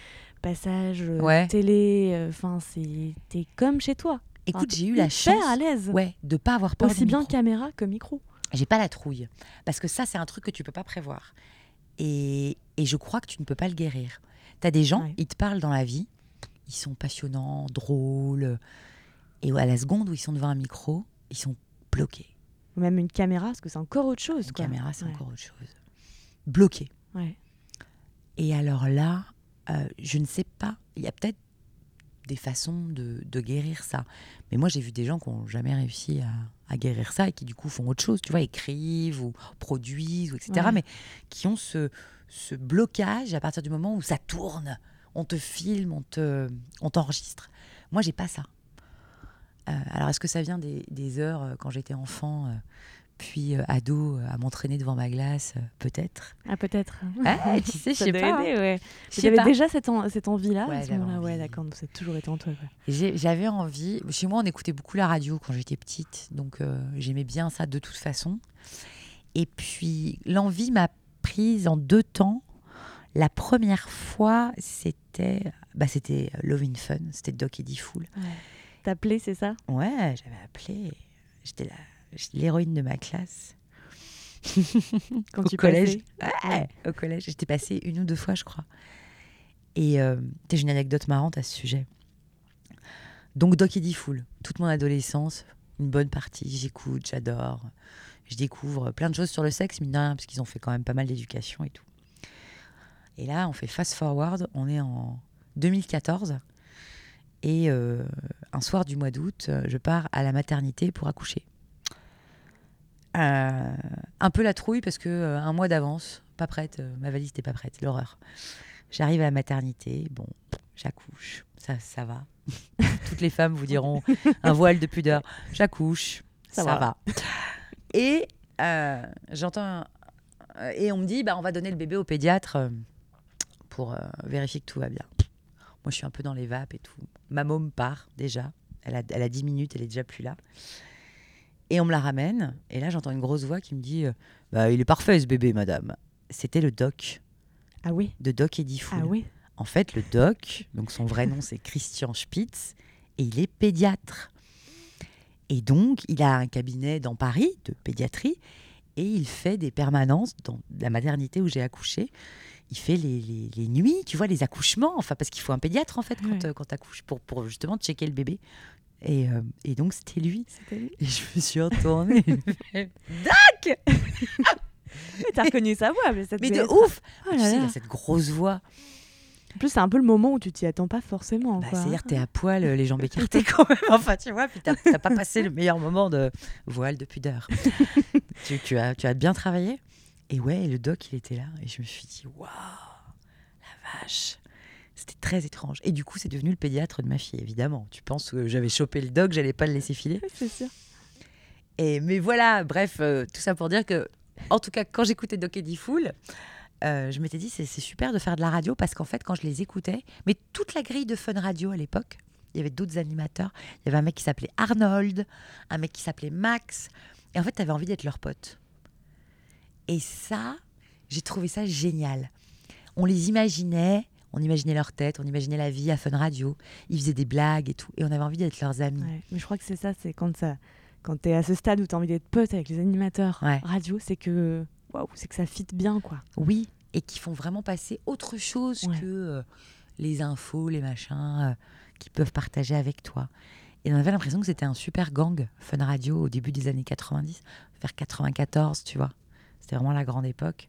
passages euh, Ouais. télé, euh, enfin c'est t'es comme chez toi. Écoute, j'ai eu la chance à l'aise. ouais, de pas avoir peur Aussi du bien micro. caméra que micro. J'ai pas la trouille. Parce que ça, c'est un truc que tu peux pas prévoir. Et, et je crois que tu ne peux pas le guérir. Tu as des gens, Ouais. ils te parlent dans la vie, ils sont passionnants, drôles. Et à la seconde où ils sont devant un micro, ils sont bloqués. Ou même une caméra, parce que c'est encore autre chose. Une quoi. caméra, c'est Ouais. encore autre chose. Bloqués. Ouais. Et alors là, euh, je ne sais pas, il y a peut-être des façons de, de guérir ça. Mais moi, j'ai vu des gens qui n'ont jamais réussi à, à guérir ça et qui, du coup, font autre chose, tu vois, écrivent ou produisent, ou etc. Ouais. Mais qui ont ce, ce blocage à partir du moment où ça tourne. On te filme, on te, on t'enregistre. Moi, j'ai pas ça. Euh, alors, est-ce que ça vient des, des heures euh, quand j'étais enfant, euh, puis euh, ado, euh, à m'entraîner devant ma glace euh, Peut-être? Ah peut-être. Ah, tu sais, je sais pas. aider, ouais. J'avais déjà cette, en- cette envie-là Ouais, à ce j'avais moment-là? Ouais, d'accord. a toujours été en toi. J'avais envie. Chez moi, on écoutait beaucoup la radio quand j'étais petite, donc j'aimais bien ça de toute façon. Et puis l'envie m'a prise en deux temps. La première fois, c'était, bah, c'était Love in Fun, c'était Doc Eddie Fool. T'appelais, c'est ça? Ouais, j'avais appelé. J'étais l'héroïne de ma classe. Quand au tu collège. Ouais, au collège. J'étais passée une ou deux fois, je crois. Et euh, j'ai une anecdote marrante à ce sujet. Donc, Doc Eddie Fool, toute mon adolescence, une bonne partie, j'écoute, j'adore. Je découvre plein de choses sur le sexe, mine de rien, parce qu'ils ont fait quand même pas mal d'éducation et tout. Et là, on fait fast forward, on est en 2014. Et euh, un soir du mois d'août, euh, je pars à la maternité pour accoucher. Euh, un peu la trouille parce que euh, un mois d'avance, pas prête, ma valise n'était pas prête, l'horreur. J'arrive à la maternité, bon, j'accouche, ça, ça va. Toutes les femmes vous diront un voile de pudeur, j'accouche, Ça ça, va. va. Et j'entends et on me dit bah on va donner le bébé au pédiatre pour vérifier que tout va bien. Moi je suis un peu dans les vapes et tout. Ma môme part déjà, elle a, elle a 10 minutes, elle est déjà plus là. Et on me la ramène, et là j'entends une grosse voix qui me dit euh, bah, Il est parfait ce bébé, madame. C'était le doc, Ah oui. de Doc Eddie Fool. Ah oui. En fait, le doc, donc son vrai nom c'est Christian Spitz, et il est pédiatre. Et donc, il a un cabinet dans Paris de pédiatrie, et il fait des permanences dans la maternité où j'ai accouché. Il fait les, les- les nuits, tu vois, les accouchements, enfin, parce qu'il faut un pédiatre en fait quand, Ouais. euh, quand t'accouches, pour, pour justement checker le bébé. Et, euh, et donc, c'était lui. Et je me suis retournée. Mais T'as reconnu sa voix. Mais, ça Mais de ouf Oh Tu là sais, il là. a cette grosse voix. En plus, c'est un peu le moment où tu t'y attends pas forcément. Bah. C'est-à-dire que t'es à poil, euh, les jambes écartées quand même. Enfin, tu vois, puis t'as t'as pas passé le meilleur moment de voile de pudeur. tu, tu as, tu as bien travaillé. Et ouais, le doc, il était là. Et je me suis dit, waouh, la vache. C'était très étrange. Et du coup, c'est devenu le pédiatre de ma fille, évidemment. Tu penses que j'avais chopé le doc, j'allais pas le laisser filer? C'est sûr. Et, mais voilà, bref, euh, tout ça pour dire que, en tout cas, quand j'écoutais Doc Eddie Fool, euh, je m'étais dit, c'est c'est super de faire de la radio parce qu'en fait, quand je les écoutais, mais toute la grille de Fun Radio à l'époque, il y avait d'autres animateurs. Il y avait un mec qui s'appelait Arnold, un mec qui s'appelait Max. Et en fait, tu avais envie d'être leur pote. Et ça, j'ai trouvé ça génial. On les imaginait, on imaginait leur tête, on imaginait la vie à Fun Radio. Ils faisaient des blagues et tout. Et on avait envie d'être leurs amis. Ouais, mais je crois que c'est ça, c'est quand ça, quand t'es à ce stade où t'as envie d'être pote avec les animateurs Ouais. radio, c'est que waouh, c'est que ça fit bien quoi. Oui. et qui font vraiment passer autre chose Ouais. que euh, les infos, les machins euh, qu'ils peuvent partager avec toi. Et on avait l'impression que c'était un super gang, Fun Radio, au début des années 90, vers 94, tu vois. C'était vraiment la grande époque.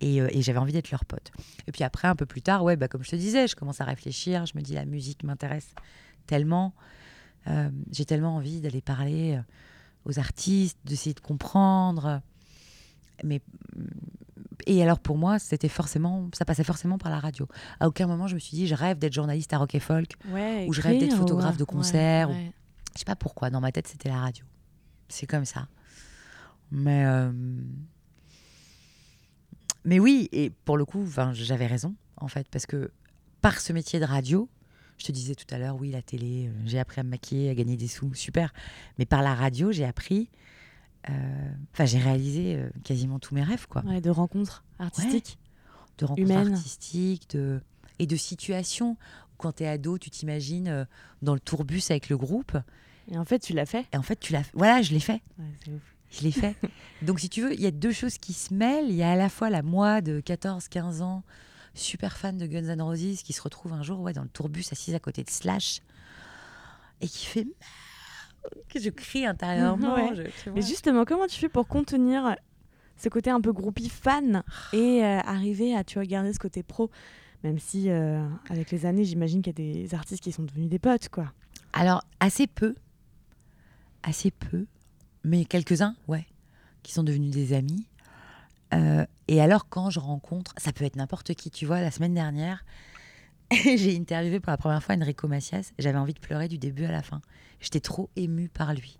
Et, euh, et j'avais envie d'être leur pote. Et puis après, un peu plus tard, ouais, bah, comme je te disais, je commence à réfléchir. Je me dis, la musique m'intéresse tellement. Euh, J'ai tellement envie d'aller parler euh, aux artistes, d'essayer de comprendre. Mais et alors pour moi, c'était forcément, ça passait forcément par la radio. À aucun moment je me suis dit, je rêve d'être journaliste à Rock et Folk. Ouais, Ou je rêve d'être photographe ouais, de concert, ou- ouais, ouais. Je sais pas pourquoi. Dans ma tête, c'était la radio. C'est comme ça. Mais euh, mais oui, et pour le coup, j'avais raison en fait, parce que par ce métier de radio, je te disais tout à l'heure, oui, la télé, euh, j'ai appris à me maquiller, à gagner des sous, super. Mais par la radio, j'ai appris, euh, enfin, j'ai réalisé euh, quasiment tous mes rêves, quoi. Ouais, de rencontres artistiques. de rencontres Humaines. artistiques de... et de situations. Quand tu es ado, tu t'imagines euh, dans le tourbus avec le groupe. Et en fait, tu l'as fait. Et en fait, tu l'as Voilà, je l'ai fait. Ouais, c'est ouf. Je l'ai fait. Donc, si tu veux, il y a deux choses qui se mêlent. Il y a à la fois la moi de 14-15 ans, super fan de Guns N' Roses, qui se retrouve un jour ouais, dans le tourbus assise à côté de Slash et qui fait que je crie intérieurement. Ouais. je- tu Mais justement, comment tu fais pour contenir ce côté un peu groupie fan et euh, arriver à tu vois, garder ce côté pro Même si, euh, avec les années, j'imagine qu'il y a des artistes qui sont devenus des potes, quoi. Alors, assez peu. Assez peu. Mais quelques-uns, ouais, qui sont devenus des amis. Euh, et alors, quand je rencontre, ça peut être n'importe qui, tu vois, la semaine dernière, j'ai interviewé pour la première fois Enrico Macias. J'avais envie de pleurer du début à la fin. J'étais trop émue par lui.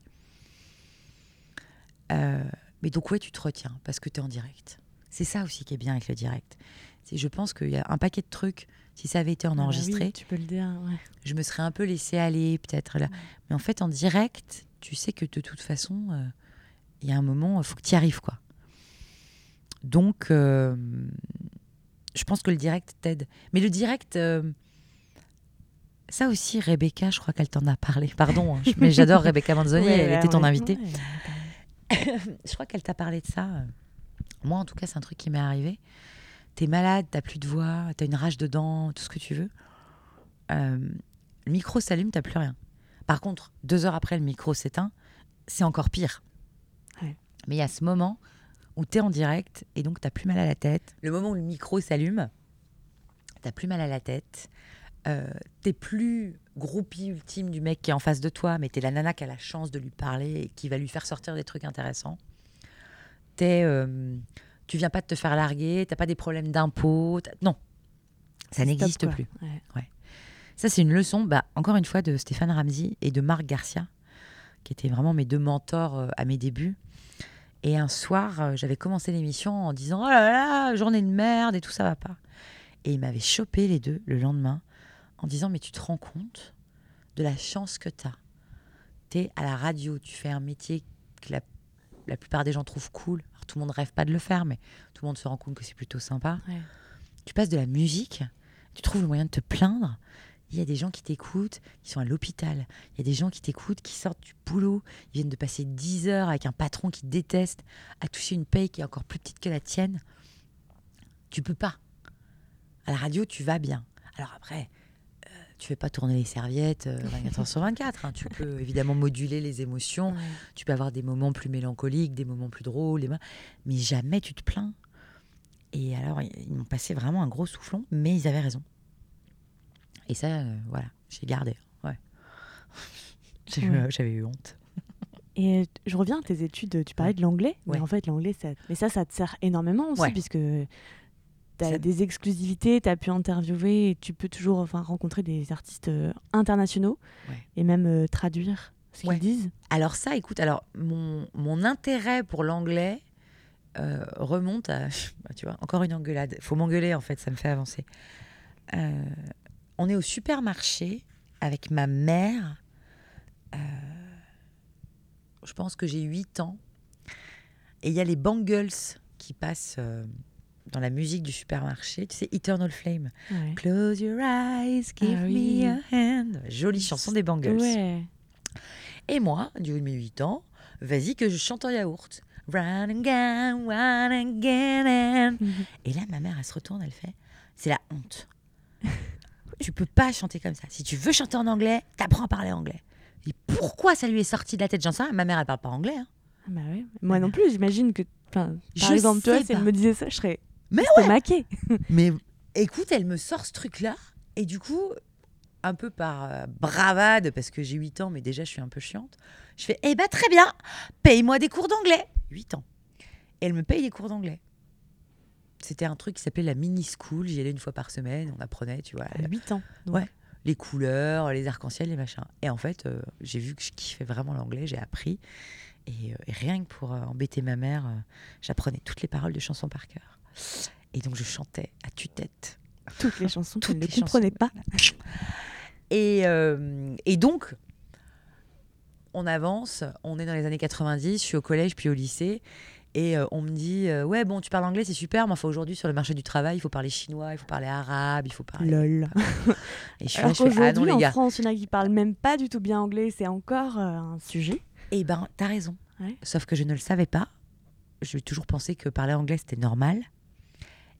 Euh, mais donc, ouais, tu te retiens parce que tu es en direct. C'est ça aussi qui est bien avec le direct. C'est- Je pense qu'il y a un paquet de trucs. Si ça avait été en Ah bah oui, enregistré, tu peux le dire, ouais. je me serais un peu laissé aller, peut-être là. Mais en fait, en direct, tu sais que de toute façon, euh, il y a un moment, il faut que tu y arrives, quoi. Donc, euh, je pense que le direct t'aide. Mais le direct, euh, ça aussi, Rebecca, je crois qu'elle t'en a parlé. Pardon, hein, mais j'adore Rebecca Manzoni, Ouais, elle ouais, était ton ouais. invitée. Je crois qu'elle t'a parlé de ça. Moi, en tout cas, c'est un truc qui m'est arrivé. T'es malade, t'as plus de voix, t'as une rage dedans, tout ce que tu veux. Euh, le micro s'allume, t'as plus rien. Par contre, deux heures après, le micro s'éteint, c'est encore pire. Ouais. Mais il y a ce moment où t'es en direct et donc t'as plus mal à la tête. Le moment où le micro s'allume, t'as plus mal à la tête. Euh, t'es plus groupie ultime du mec qui est en face de toi, mais t'es la nana qui a la chance de lui parler et qui va lui faire sortir des trucs intéressants. T'es, euh, tu viens pas de te faire larguer, t'as pas des problèmes d'impôts. Non, ça n'existe plus. Ouais. Ça, c'est une leçon, bah, encore une fois, de Stéphane Ramsey et de Marc Garcia, qui étaient vraiment mes deux mentors euh, à mes débuts. Et un soir, euh, j'avais commencé l'émission en disant Oh là là, journée de merde et tout ça va pas. Et ils m'avaient chopé les deux le lendemain en disant Mais tu te rends compte de la chance que tu as Tu à la radio, tu fais un métier que la, la plupart des gens trouvent cool. Alors, tout le monde rêve pas de le faire, mais tout le monde se rend compte que c'est plutôt sympa. Ouais. Tu passes de la musique, tu trouves le moyen de te plaindre. Il y a des gens qui t'écoutent, qui sont à l'hôpital. Il y a des gens qui t'écoutent, qui sortent du boulot. Ils viennent de passer 10 heures avec un patron qui déteste, à toucher une paye qui est encore plus petite que la tienne. Tu peux pas. À la radio, tu vas bien. Alors après, euh, tu fais pas tourner les serviettes euh, 24 heures sur 24. hein. Tu peux évidemment moduler les émotions. Ouais. Tu peux avoir des moments plus mélancoliques, des moments plus drôles, mais jamais tu te plains. Et alors, ils m'ont passé vraiment un gros soufflon, mais ils avaient raison. Et ça, euh, voilà, j'ai gardé. Ouais. Euh, J'avais eu honte. Et euh, je reviens à tes études, tu parlais de l'anglais, mais Ouais. en fait l'anglais, ça... mais ça, ça te sert énormément aussi, Ouais. puisque tu as Ça- des exclusivités, tu as pu interviewer, et tu peux toujours enfin, rencontrer des artistes euh, internationaux, Ouais. et même euh, traduire ce qu'ils disent. Alors ça, écoute, alors mon, mon intérêt pour l'anglais euh, remonte à, bah, tu vois, encore une engueulade. Faut m'engueuler en fait, ça me fait avancer. On est au supermarché avec ma mère. euh, je pense que j'ai 8 ans. Et il y a les Bangles qui passent euh, dans la musique du supermarché. Tu sais, Eternal Flame. Ouais. Close your eyes, give Ah oui. me a hand. Jolie chanson des Bangles. Ouais. Et moi, du haut de mes 8 ans, vas-y que je chante en yaourt. Run again, run again. Et là, ma mère, elle se retourne, elle fait C'est la honte. tu peux pas chanter comme ça. Si tu veux chanter en anglais, t'apprends à parler anglais. Et pourquoi ça lui est sorti de la tête? J'en sais rien. Ma mère, elle parle pas anglais. hein. Bah ouais. Moi non plus, j'imagine que. Par Je exemple, sais si elle me disait ça, je serais Mais maquée. Mais écoute, elle me sort ce truc-là. Et du coup, un peu par euh, bravade, parce que j'ai 8 ans, mais déjà je suis un peu chiante, je fais Eh ben très bien, paye-moi des cours d'anglais. 8 ans. Et elle me paye des cours d'anglais. C'était un truc qui s'appelait la mini school. J'y allais une fois par semaine. On apprenait, tu vois, À 8 ans. donc. Ouais. les couleurs, les arcs-en-ciel, les machins. Et en fait, euh, j'ai vu que je kiffais vraiment l'anglais. J'ai appris. Et, euh, et rien que pour euh, embêter ma mère, j'apprenais toutes les paroles de chansons par cœur. Et donc je chantais à tue-tête. Toutes les chansons, tu Toutes ne les comprenais pas. Et, et donc, on avance, on est dans les années 90, je suis au collège puis au lycée. Et euh, on me dit, euh, ouais, bon, tu parles anglais, c'est super, mais enfin, aujourd'hui, sur le marché du travail, il faut parler chinois, il faut parler arabe, il faut parler. Lol. Et je Alors je fais, ah non, les en. France, il y en a qui parlent même pas du tout bien anglais. C'est encore euh, un sujet. Eh ben, t'as raison. Ouais. Sauf que je ne le savais pas. J'ai toujours pensé que parler anglais, c'était normal.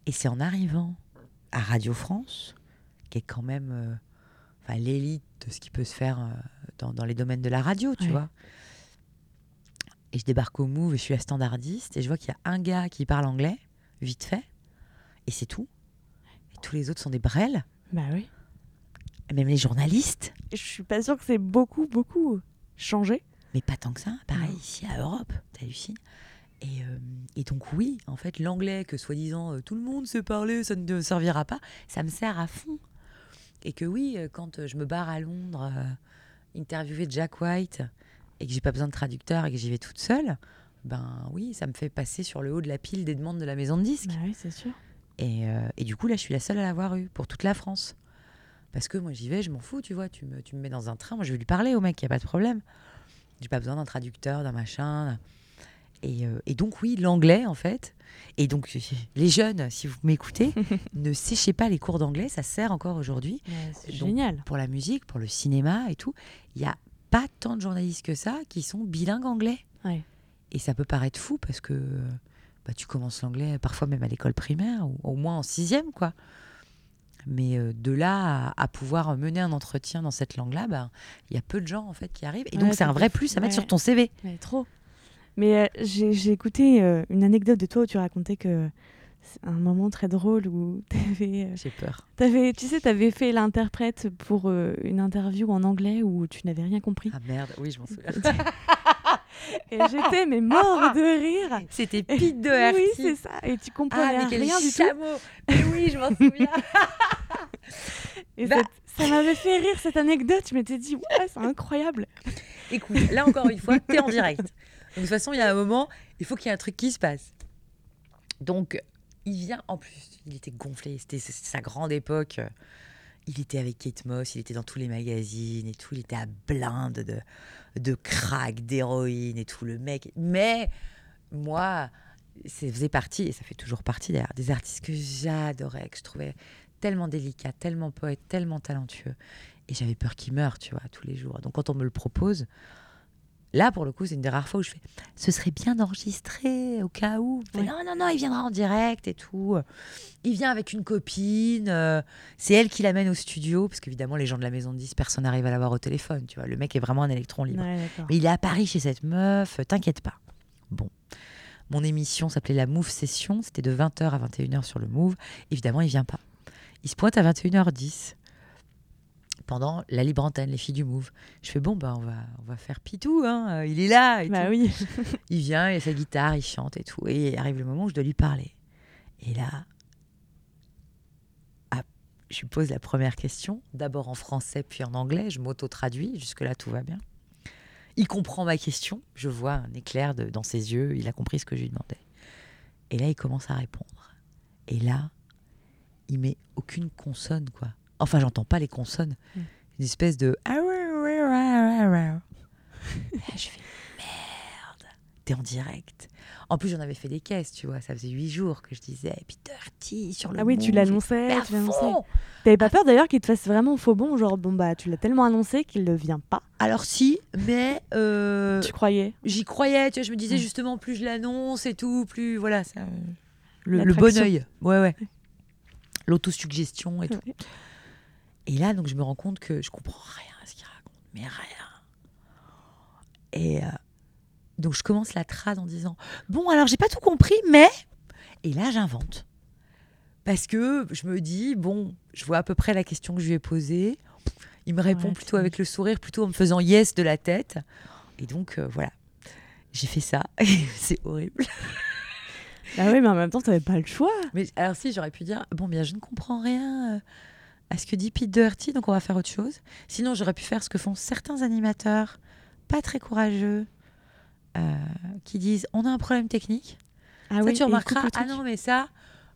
Et c'est en arrivant à Radio France, qui est quand même l'élite de ce qui peut se faire dans, dans les domaines de la radio, tu Ouais. vois. Et je débarque au Move et je suis la standardiste et je vois qu'il y a un gars qui parle anglais, vite fait, et c'est tout. Et tous les autres sont des brels, Bah oui. et même les journalistes. Je suis pas sûre que c'est beaucoup, beaucoup changé. Mais pas tant que ça. Pareil, Non. ici à Europe, t'hallucines. Et, euh, et donc, oui, en fait, l'anglais que soi-disant euh, tout le monde sait parler, ça ne servira pas, ça me sert à fond. Et que oui, euh, quand euh, je me barre à Londres, euh, interviewer Jack White, et que j'ai pas besoin de traducteur et que j'y vais toute seule, ben oui, ça me fait passer sur le haut de la pile des demandes de la maison de disques. Bah oui, c'est sûr. Et, euh, et du coup, là, je suis la seule à l'avoir eu pour toute la France. Parce que moi, j'y vais, je m'en fous, tu vois. Tu me, tu me mets dans un train, moi, je vais lui parler au mec, il n'y a pas de problème. J'ai pas besoin d'un traducteur, d'un machin. Et, euh, et donc, oui, l'anglais, en fait. Et donc, les jeunes, si vous m'écoutez, ne séchez pas les cours d'anglais, ça sert encore aujourd'hui. Bah, c'est génial. Pour la musique, pour le cinéma et tout. Il n'y a pas tant de journalistes que ça qui sont bilingues anglais. Ouais. Et ça peut paraître fou parce que bah, tu commences l'anglais parfois même à l'école primaire ou au moins en sixième, quoi. Mais euh, de là à, à pouvoir mener un entretien dans cette langue-là, bah, il y a peu de gens en fait qui arrivent. Et Ouais, donc c'est un vrai plus à mettre Ouais. sur ton CV. Mais trop. Mais euh, j'ai écouté euh, une anecdote de toi où tu racontais que un moment très drôle où t'avais, euh, J'ai peur. t'avais, tu sais, t'avais fait l'interprète pour euh, une interview en anglais où tu n'avais rien compris. Ah merde, oui, je m'en souviens. Et j'étais mais mort de rire. C'était Pete Doherty. Oui, c'est ça. Et tu Ah, comprenais quel rien du tout. chameau Mais oui, je m'en souviens. Et Bah. ça m'avait fait rire cette anecdote. Je m'étais dit, ouais, c'est incroyable. Écoute, là encore une fois, t'es en direct. Donc, de toute façon, il y a un moment, il faut qu'il y ait un truc qui se passe. Donc, il vient, en plus, il était gonflé, c'était sa grande époque. Il était avec Kate Moss, il était dans tous les magazines et tout, il était à blinde de, de crack, d'héroïne et tout, le mec. Mais moi, ça faisait partie, et ça fait toujours partie d'ailleurs, des artistes que j'adorais, que je trouvais tellement délicats, tellement poètes, tellement talentueux. Et j'avais peur qu'il meure, tu vois, tous les jours. Donc quand on me le propose, là, pour le coup, c'est une des rares fois où je fais ce serait bien d'enregistrer au cas où. Ouais. Non, non, non, il viendra en direct et tout. Il vient avec une copine. euh, c'est elle qui l'amène au studio, parce qu'évidemment, les gens de la maison de 10, personne n'arrive à l'avoir au téléphone. Tu vois, le mec est vraiment un électron libre. Ouais. Mais il est à Paris chez cette meuf, euh, t'inquiète pas. Bon. Mon émission s'appelait la Move Session, c'était de 20h à 21h sur le Move. Évidemment, il vient pas. Il se pointe à 21h10 pendant la libre antenne, les filles du Move. Je fais bon, bah, on, va, on va faire Pitou, hein, euh, il est là. Et Bah tout. oui. Il vient, il a sa guitare, il chante et tout. Et arrive le moment où je dois lui parler. Et là, ah, je lui pose la première question, d'abord en français puis en anglais. Je m'auto-traduis, jusque-là tout va bien. Il comprend ma question, je vois un éclair de- dans ses yeux, il a compris ce que je lui demandais. Et là, il commence à répondre. Et là, il met aucune consonne, quoi. Enfin, j'entends pas les consonnes. Mm. Une espèce de. Et là, je fais merde. t'es en direct. En plus, j'en avais fait des caisses, tu vois. Ça faisait huit jours que je disais Peter T sur le Ah oui, tu l'annonçais, tu l'annonçais. T'avais pas peur d'ailleurs qu'il te fasse vraiment faux bon, genre bon bah tu l'as tellement annoncé qu'il ne vient pas. Alors si, mais euh, tu croyais j'y croyais. Tu vois, je me disais Ouais. justement, plus je l'annonce et tout, plus voilà, ça, euh, le, bon œil. Ouais, ouais. L'autosuggestion et tout. Ouais. Et là, donc, je me rends compte que je comprends rien à ce qu'il raconte, mais rien. Et euh, donc, je commence la trad en disant Bon, alors, j'ai pas tout compris, mais. Et là, j'invente. Parce que je me dis Bon, je vois à peu près la question que je lui ai posée. Il me répond Ouais, plutôt avec le sourire, plutôt en me faisant yes de la tête. Et donc, euh, voilà. J'ai fait ça. C'est horrible. Ah oui, mais en même temps t'avais pas le choix. Mais alors si, j'aurais pu dire, bon bien, je ne comprends rien euh, à ce que dit Pete Doherty, donc on va faire autre chose. Sinon, j'aurais pu faire ce que font certains animateurs, pas très courageux, euh, qui disent, on a un problème technique. Ah ça, oui, tu remarqueras, ah non, mais ça,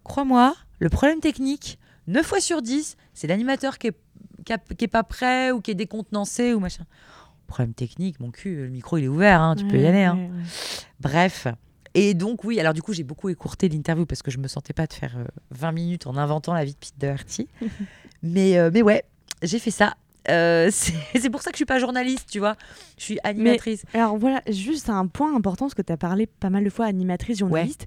crois-moi, le problème technique, 9 fois sur 10, c'est l'animateur qui est, qui, a- qui est pas prêt ou qui est décontenancé ou machin. Problème technique, mon cul, le micro il est ouvert, hein, tu peux y aller. hein. ouais, ouais. Bref. Et donc, oui, alors du coup, j'ai beaucoup écourté l'interview parce que je me sentais pas de faire euh, 20 minutes en inventant la vie de Pete Doherty. mais, euh, mais ouais, j'ai fait ça. Euh, c'est pour ça que je suis pas journaliste, tu vois. Je suis animatrice. Alors voilà, juste un point important, parce que tu as parlé pas mal de fois animatrice, journaliste.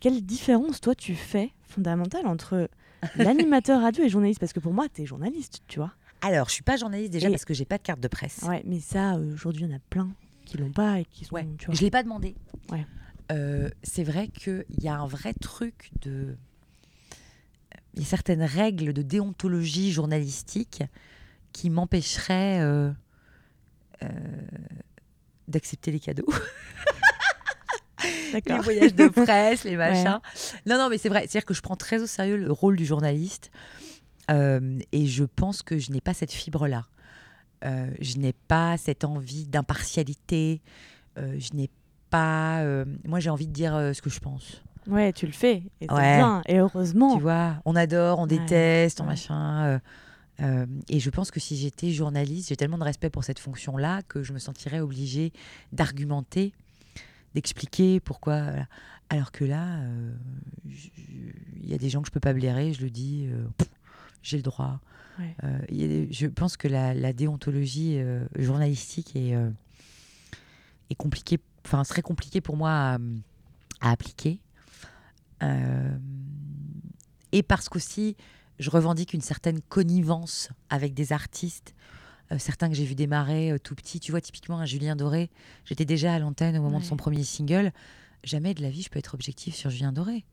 Quelle différence, toi, tu fais fondamentale entre l'animateur radio et journaliste? Parce que pour moi, tu es journaliste, tu vois. Alors, je suis pas journaliste déjà Et- parce que j'ai pas de carte de presse. Ouais, mais ça, euh, aujourd'hui, il y en a plein qui l'ont pas et qui sont. Ouais. Tu vois. Je l'ai pas demandé. Ouais. Euh, c'est vrai qu'il y a un vrai truc de. Il y a certaines règles de déontologie journalistique qui m'empêcheraient euh, euh, d'accepter les cadeaux. les voyages de presse, les machins. Non, non, mais c'est vrai. C'est-à-dire que je prends très au sérieux le rôle du journaliste. Et je pense que je n'ai pas cette fibre-là. Je n'ai pas cette envie d'impartialité. Je n'ai pas. euh, moi, j'ai envie de dire euh, ce que je pense. Ouais, tu le fais. Et c'est Ouais. bien. Et heureusement. Tu vois, on adore, on Ouais, déteste, on machin. euh, euh, et je pense que si j'étais journaliste, j'ai tellement de respect pour cette fonction-là que je me sentirais obligée d'argumenter, d'expliquer pourquoi. voilà. Alors que là, euh, il y a des gens que je peux pas blairer, je le dis, j'ai le droit. Ouais. Il y a des- je pense que la, la déontologie journalistique est, est compliquée, enfin serait compliquée pour moi à, à appliquer. Euh, et parce qu'aussi, je revendique une certaine connivence avec des artistes. euh, certains que j'ai vu démarrer euh, tout petit, tu vois, typiquement un Julien Doré. J'étais déjà à l'antenne au moment de son premier single. Jamais de la vie je peux être objectif sur Julien Doré.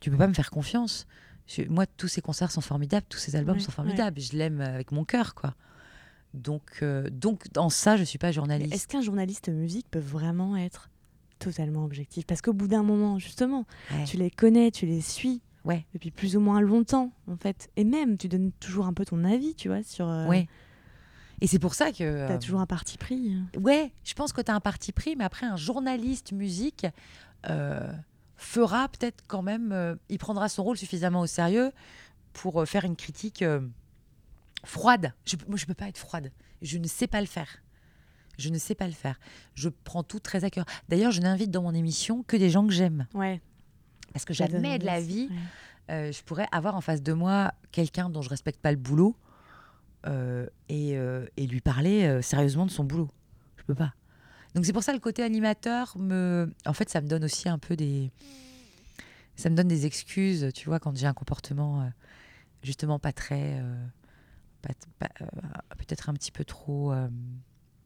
Tu peux pas me faire confiance. Je- moi, tous ses concerts sont formidables, tous ses albums Ouais, sont formidables. Je l'aime avec mon cœur, quoi. Donc, euh, donc, dans ça, je suis pas journaliste. Est-ce qu'un journaliste musique peut vraiment être totalement objectif? Parce qu'au bout d'un moment, justement, Ouais. tu les connais, tu les suis Ouais. depuis plus ou moins longtemps, en fait. Et même, tu donnes toujours un peu ton avis, tu vois, sur. euh, Ouais. Et c'est pour ça que. T'as euh, toujours un parti pris. Ouais, je pense que tu as un parti pris, mais après, un journaliste musique euh, fera peut-être quand même. il prendra son rôle suffisamment au sérieux pour faire une critique froide. Je, moi, je peux pas être froide. Je ne sais pas le faire. Je ne sais pas le faire. Je prends tout très à cœur. D'ailleurs, je n'invite dans mon émission que des gens que j'aime. Ouais. Parce que jamais de la vie, ouais. euh, je pourrais avoir en face de moi quelqu'un dont je respecte pas le boulot euh, et, euh, et lui parler sérieusement de son boulot. Je peux pas. Donc c'est pour ça le côté animateur me, en fait, ça me donne aussi un peu des, ça me donne des excuses, tu vois, quand j'ai un comportement justement pas très, euh, pas- pas- euh, peut-être un petit peu trop euh,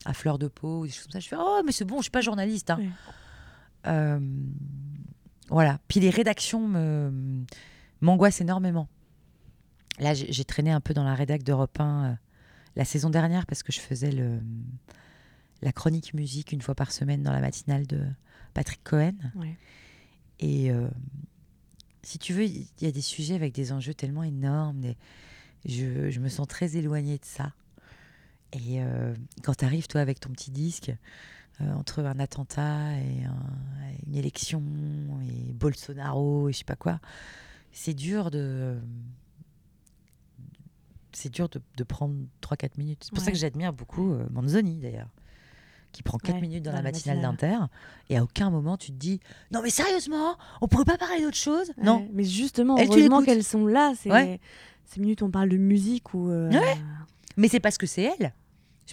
à fleur de peau ou des choses comme ça. Je fais oh mais c'est bon, je suis pas journaliste. hein. Euh, voilà. Puis les rédactions m'angoissent énormément. Là, j'ai j'ai traîné un peu dans la rédac d'Europe 1 euh, la saison dernière parce que je faisais le, la chronique musique une fois par semaine dans la matinale de Patrick Cohen. Ouais. Et euh, si tu veux, il y a des sujets avec des enjeux tellement énormes. des- je, je me sens très éloignée de ça. Et euh, quand tu arrives, toi, avec ton petit disque, euh, entre un attentat et un- une élection et Bolsonaro et je sais pas quoi, c'est dur de. C'est dur de, de prendre 3-4 minutes. C'est pour ça que j'admire beaucoup euh, Manzoni, d'ailleurs. qui prend 4 Ouais, minutes dans, dans la la matinale matinale. d'Inter. Et à aucun moment, tu te dis Non, mais sérieusement, on pourrait pas parler d'autre chose? Ouais, Non. Mais justement, Elle, heureusement qu'elles sont là. C'est Ouais. ces minutes où on parle de musique ou. euh, Ouais. Mais c'est parce que c'est elle.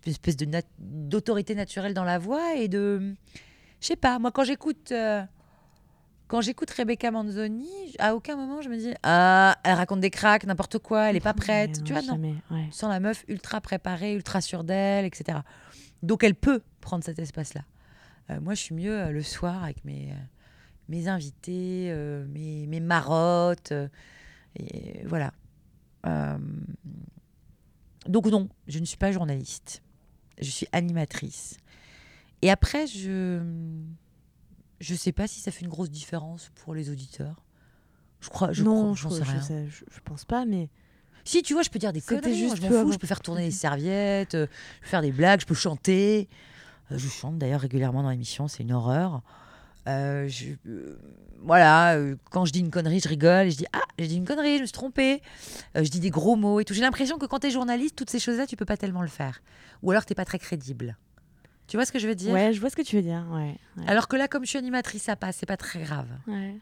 Une espèce de nat- d'autorité naturelle dans la voix et de. Je sais pas, moi, quand j'écoute. euh, Quand j'écoute Rebecca Manzoni, à aucun moment je me dis Ah, elle raconte des cracks, n'importe quoi, elle est pas prête. non, tu vois, non. jamais, ouais. Sans la meuf ultra préparée, ultra sûre d'elle, etc. Donc elle peut prendre cet espace-là. Euh, moi, je suis mieux euh, le soir avec mes, mes invités, mes, mes marottes. et voilà. Euh, donc non, je ne suis pas journaliste. Je suis animatrice. Et après, je je sais pas si ça fait une grosse différence pour les auditeurs. Je crois, je non, crois, je, sais je rien. sais, je- je pense pas, mais Si, tu vois, je peux dire des conneries. juste je m'en fous. Je peux faire tourner les serviettes, euh, je peux faire des blagues, je peux chanter. Euh, je chante d'ailleurs régulièrement dans l'émission, c'est une horreur. Euh, je- euh, voilà, euh, quand je dis une connerie, je rigole et je dis Ah, j'ai dit une connerie, je me suis trompée. Je dis des gros mots et tout. J'ai l'impression que quand tu es journaliste, toutes ces choses-là, tu peux pas tellement le faire. Ou alors, tu pas très crédible. Tu vois ce que je veux dire? Ouais, je vois ce que tu veux dire. Ouais, ouais. Alors que là, comme je suis animatrice, ça passe, c'est pas très grave. Ouais.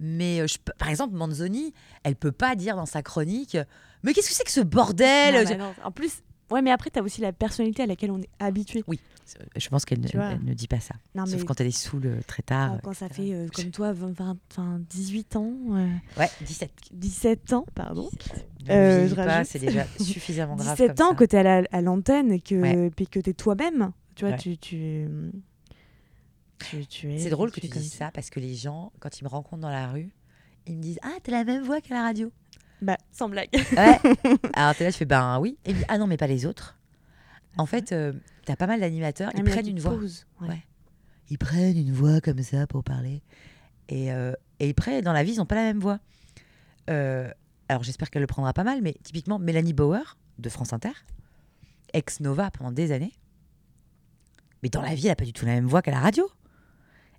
Mais je par exemple, Manzoni, elle peut pas dire dans sa chronique Mais qu'est-ce que c'est que ce bordel Non, bah non. En plus, ouais, mais après, tu as aussi la personnalité à laquelle on est habitué. Je pense qu'elle ne, ne dit pas ça. Non, Sauf mais quand elle est saoule très tard. quand, ça fait, euh, comme toi, 20, 20, enfin, 18 ans, euh, Ouais, 17. 17 ans, pardon. Ne Euh, vieillis je pas, c'est déjà suffisamment grave. 17 comme ans ça. que tu es à la- à l'antenne et que Ouais. puis que tu es toi-même. Tu vois, Ouais. tu, tu, tu, tu es. C'est drôle que tu tu dises ça parce que les gens, quand ils me rencontrent dans la rue, ils me disent Ah, t'as la même voix qu'à la radio. Sans blague. Ouais. Alors t'es là, je fais Ben oui. Et disent, ah non, mais pas les autres. En fait, euh, t'as pas mal d'animateurs, Ah, ils prennent tu une voix. ouais. Ils prennent une voix comme ça pour parler. Et, euh, et après, dans la vie, ils n'ont pas la même voix. Euh, alors j'espère qu'elle le prendra pas mal, mais typiquement, Mélanie Bauer, de France Inter, ex-Nova pendant des années. Mais dans la vie, elle n'a pas du tout la même voix qu'à la radio.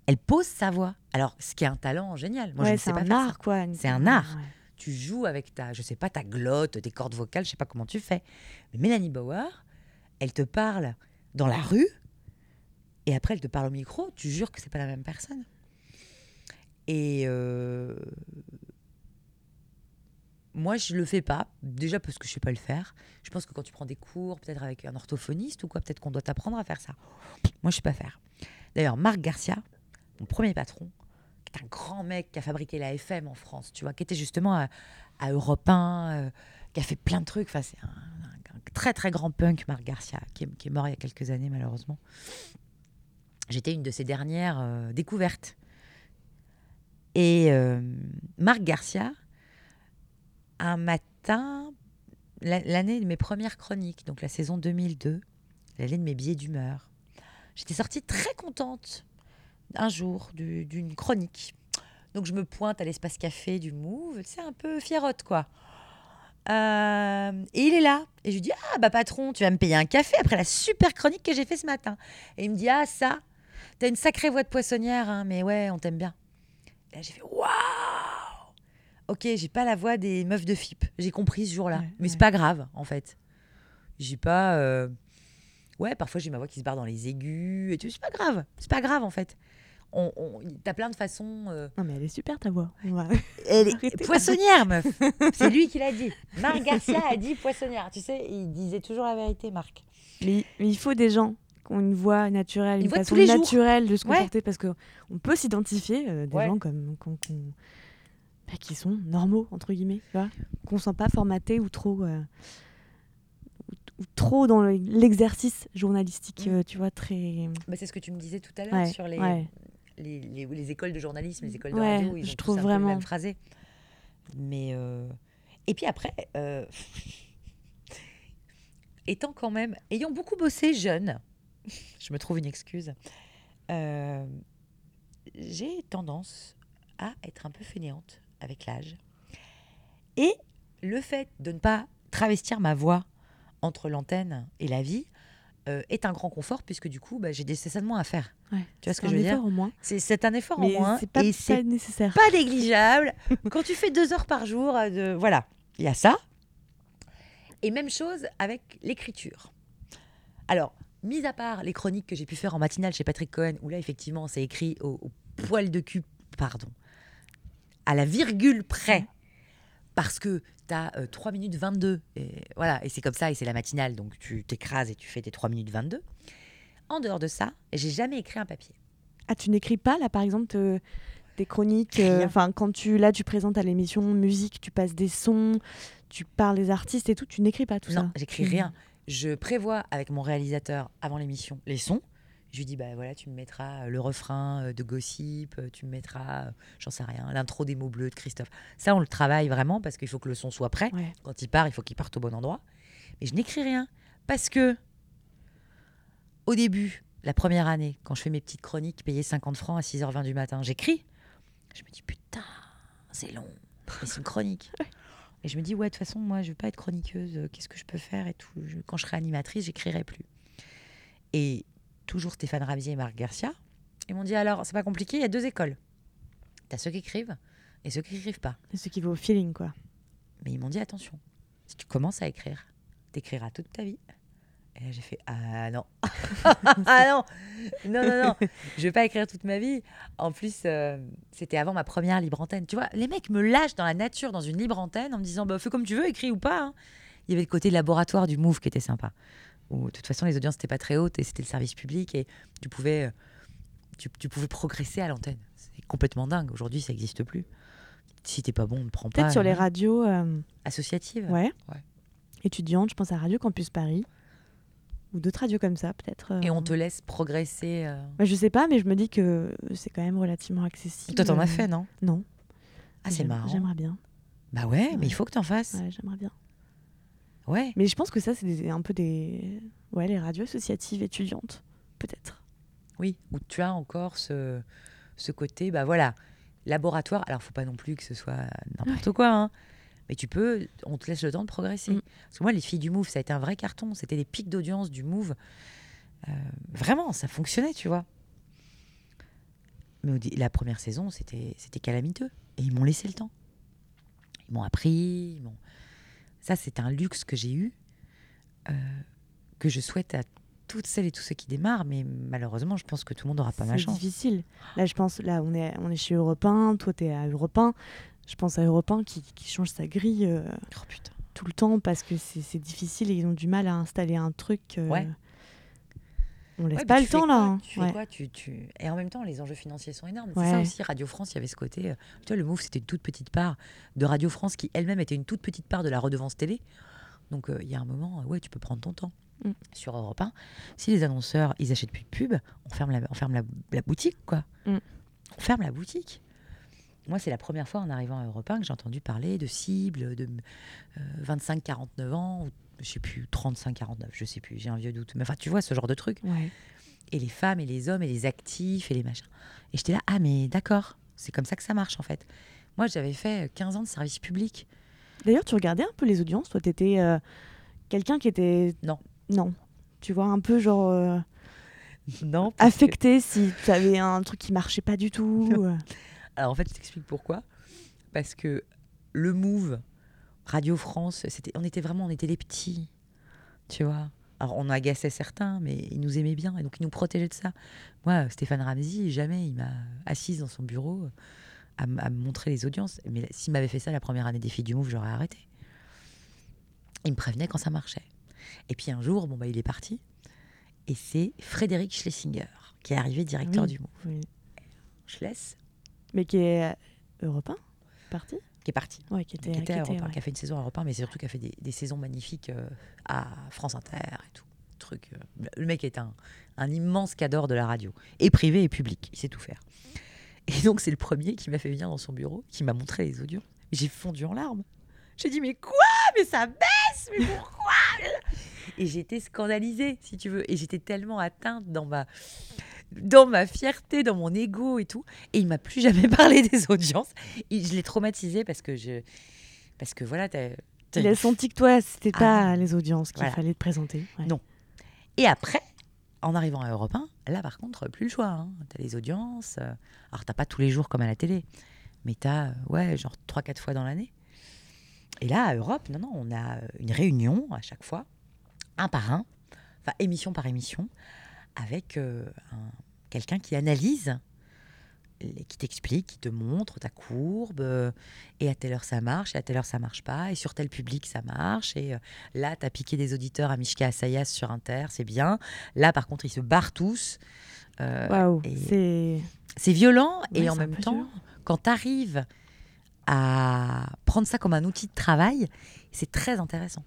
Elle pose sa voix. Alors, ce qui est un talent génial. Moi, je ne c'est sais pas un faire ça. art, quoi. C'est un art. Ouais. Tu joues avec ta, je sais pas, ta glotte, tes cordes vocales, je sais pas comment tu fais. Mais Mélanie Bauer, elle te parle dans la rue et après elle te parle au micro. Tu jures que c'est pas la même personne. Et euh, moi, je le fais pas. Déjà parce que je sais pas le faire. Je pense que quand tu prends des cours, peut-être avec un orthophoniste ou quoi, peut-être qu'on doit t'apprendre à faire ça. Moi, je sais pas faire. D'ailleurs, Marc Garcia, mon premier patron, qui est un grand mec qui a fabriqué la FM en France, tu vois, qui était justement à, à Europe 1, euh, qui a fait plein de trucs. Enfin, c'est un, très très grand punk, Marc Garcia, qui est, mort il y a quelques années malheureusement. J'étais une de ses dernières euh, découvertes. Et euh, Marc Garcia, un matin, la- l'année de mes premières chroniques, donc la saison 2002, l'année de mes billets d'humeur, j'étais sortie très contente un jour du- d'une chronique. Donc je me pointe à l'espace café du Move, c'est un peu fierotte quoi. Euh, et il est là. Et je lui dis Ah, bah patron, tu vas me payer un café après la super chronique que j'ai fait ce matin. Et il me dit Ah, ça, t'as une sacrée voix de poissonnière, hein, mais ouais, on t'aime bien. Et là, j'ai fait Waouh Ok, j'ai pas la voix des meufs de FIP. J'ai compris ce jour-là. Ouais, mais c'est pas grave, en fait. J'ai pas. euh, Ouais, parfois j'ai ma voix qui se barre dans les aigus et tout. C'est pas grave. C'est pas grave, en fait. On, on- T'as plein de façons. euh, Non, mais elle est super ta voix. Elle est poissonnière, meuf. C'est lui qui l'a dit. Marc Garcia a dit poissonnière. Tu sais, il disait toujours la vérité, Marc. Mais, mais il faut des gens qui ont une voix naturelle, Une une, voix façon tous les jours. naturelle de se Ouais. comporter parce que on peut s'identifier euh, des Ouais. gens comme qu'on- qu'on- bah, qui sont normaux entre guillemets, qu'on sent pas formaté ou trop euh, ou, trop dans le- l'exercice journalistique, Mm. tu vois, très Bah, c'est ce que tu me disais tout à l'heure ouais, sur les, ouais. Les, les- les écoles de journalisme, les écoles de Ouais, radio. Ils je ont tous trouve un peu vraiment. le même phrasé. Mais euh, et puis après, euh, étant quand même, ayant beaucoup bossé jeune, je me trouve une excuse. euh, j'ai tendance à être un peu fainéante avec l'âge. Et le fait de ne pas travestir ma voix entre l'antenne et la vie euh, est un grand confort puisque du coup, bah, j'ai des cessaments à faire. ouais. Tu vois ce que C'est je veux dire C'est un effort mais en moins c'est pas, et pas c'est nécessaire. pas négligeable. Quand tu fais deux heures par jour, euh, de, voilà, il y a ça. Et même chose avec l'écriture. Alors, mis à part les chroniques que j'ai pu faire en matinale chez Patrick Cohen, où là, effectivement, c'est écrit au, au poil de cul, pardon, à la virgule près, parce que tu as 3 minutes 22. Et voilà, et c'est comme ça, et c'est la matinale, donc tu t'écrases et tu fais tes 3 minutes 22. En dehors de ça, j'ai jamais écrit un papier. Ah, tu n'écris pas, là, par exemple, te- des chroniques euh. Enfin, quand tu, là, tu présentes à l'émission musique, tu passes des sons, tu parles des artistes et tout, tu n'écris pas tout ça Non, j'écris rien. Je prévois avec mon réalisateur avant l'émission les sons. Je lui dis bah voilà, tu me mettras le refrain euh, de Gossip, euh, tu me mettras, euh, j'en sais rien, l'intro des mots bleus de Christophe. Ça, on le travaille vraiment parce qu'il faut que le son soit prêt. Ouais. Quand il part, il faut qu'il parte au bon endroit. Mais je n'écris rien parce que au début, la première année, quand je fais mes petites chroniques payées 50 francs à 6h20 du matin, j'écris. Je me dis putain, c'est long, mais c'est une chronique. Et je me dis ouais, de toute façon, moi, je veux pas être chroniqueuse. euh, Qu'est-ce que je peux faire et tout. Je- quand je serai animatrice, j'écrirai plus. Et toujours Stéphane Rabier et Marc Garcia, ils m'ont dit alors, c'est pas compliqué, il y a deux écoles. T'as ceux qui écrivent et ceux qui écrivent pas. C'est ce qui va au feeling, quoi. Mais ils m'ont dit attention, si tu commences à écrire, t'écriras toute ta vie. Et là j'ai fait ah non, ah non, non non non, je vais pas écrire toute ma vie. En plus, euh, c'était avant ma première libre antenne. Tu vois, les mecs me lâchent dans la nature, dans une libre antenne, en me disant bah fais comme tu veux, écris ou pas. hein. Il y avait le côté laboratoire du Move qui était sympa. Où de toute façon les audiences n'étaient pas très hautes et c'était le service public et tu pouvais, euh, tu, tu pouvais progresser à l'antenne. C'est complètement dingue. Aujourd'hui, ça n'existe plus. Si t'es pas bon, on ne prend pas. Peut-être sur les radios euh, associatives. ouais. Ouais. étudiantes, je pense à Radio Campus Paris. Ou d'autres radios comme ça, peut-être. euh. Et on te laisse progresser. euh. Bah, je sais pas, mais je me dis que c'est quand même relativement accessible. Toi, t'en as fait, non? Non. Ah, c'est marrant. J'aimerais bien. Bah ouais, Ouais. mais il faut que t'en fasses. Ouais, j'aimerais bien. Ouais. Mais je pense que ça, c'est un peu des. Ouais, les radios associatives étudiantes, peut-être. Oui. Où tu as encore ce, ce côté, bah voilà, laboratoire. Alors, faut pas non plus que ce soit n'importe quoi, hein. Mais tu peux, on te laisse le temps de progresser. Mm. Parce que moi, les filles du Move, ça a été un vrai carton. C'était des pics d'audience du Move. Euh, vraiment, ça fonctionnait, tu vois. Mais la première saison, c'était calamiteux. Et ils m'ont laissé le temps. Ils m'ont appris. ils m'ont- Ça, c'est un luxe que j'ai eu, euh, que je souhaite à toutes celles et tous ceux qui démarrent. Mais malheureusement, je pense que tout le monde n'aura pas ma C'est chance. difficile. Là, je pense, là, on est, on est chez Europe 1, toi, t'es à Europe 1. Je pense à Europe 1 qui, qui change sa grille euh, Oh tout le temps parce que c'est c'est difficile et ils ont du mal à installer un truc. euh, Ouais. On laisse Ouais, pas le fais temps, là. quoi. Tu fais Ouais. quoi tu, tu... Et en même temps, les enjeux financiers sont énormes. Ouais. C'est ça aussi, Radio France, il y avait ce côté. euh, Tu vois, le Move, c'était une toute petite part de Radio France qui elle-même était une toute petite part de la redevance télé. Donc, euh, il y a un moment, euh, ouais, tu peux prendre ton temps. Mm. Sur Europe 1, si les annonceurs, ils achètent plus de pub, on ferme la, on ferme la, la boutique, quoi. Mm. On ferme la boutique. Moi, c'est la première fois en arrivant à Europe 1 que j'ai entendu parler de cibles de 25-49 ans, ou je sais plus, 35-49, je sais plus, j'ai un vieux doute. Mais enfin, tu vois, ce genre de truc Ouais. et les femmes et les hommes et les actifs et les machins. Et j'étais là, ah mais d'accord, c'est comme ça que ça marche en fait. Moi j'avais fait 15 ans de service public. D'ailleurs, tu regardais un peu les audiences. Toi, t'étais euh, quelqu'un qui était. Non. Non. Tu vois, un peu genre euh, Non. que- affecté si tu avais un truc qui marchait pas du tout. euh. Alors en fait je t'explique pourquoi. Parce que le Move, Radio France, c'était, on était vraiment, on était les petits, tu vois. Alors on agaçait certains, mais ils nous aimaient bien et donc ils nous protégeaient de ça. Moi, Stéphane Ramsey, jamais il m'a assise dans son bureau à, m- à me montrer les audiences. Mais s'il m'avait fait ça la première année des filles du Move, j'aurais arrêté. Il me prévenait quand ça marchait. Et puis un jour, bon bah il est parti. Et c'est Frédéric Schlesinger qui est arrivé directeur Oui. du Move. Oui. Schless, Mais qui est euh, Europe 1 parti? Qui est parti. Ouais, qui était, qui était à qui était, Europe 1, ouais. qui a fait une saison à Europe 1, mais surtout qui a fait des, des saisons magnifiques euh, à France Inter et tout. Truc, euh, le mec est un, un immense cadre de la radio, et privé et public, il sait tout faire. Et donc c'est le premier qui m'a fait venir dans son bureau, qui m'a montré les audios. J'ai fondu en larmes. J'ai dit mais quoi? Mais ça baisse Mais pourquoi? Et j'étais scandalisée, si tu veux. Et j'étais tellement atteinte dans ma, dans ma fierté, dans mon ego et tout. Et il m'a plus jamais parlé des audiences. Et je l'ai traumatisé parce que je, parce que voilà, t'as- t'as Il a senti que toi, c'était Ah, pas les audiences qu'il voilà. fallait te présenter. ouais. Non. Et après, en arrivant à Europe 1, là par contre, plus le choix. Hein. Tu as les audiences. euh, Alors, t'as pas tous les jours comme à la télé, mais tu as, ouais, genre 3-4 fois dans l'année. Et là, à Europe, non, non, on a euh, une réunion à chaque fois, un par un, enfin émission par émission, avec euh, un- quelqu'un qui analyse, qui t'explique, qui te montre ta courbe, euh, et à telle heure ça marche, et à telle heure ça marche pas, et sur tel public ça marche, et euh, là tu as piqué des auditeurs à Mishka Assayas sur Inter, c'est bien. Là par contre ils se barrent tous. Euh, Waouh, et- c'est. c'est violent Ouais, et en même temps, quand tu arrives à prendre ça comme un outil de travail, c'est très intéressant.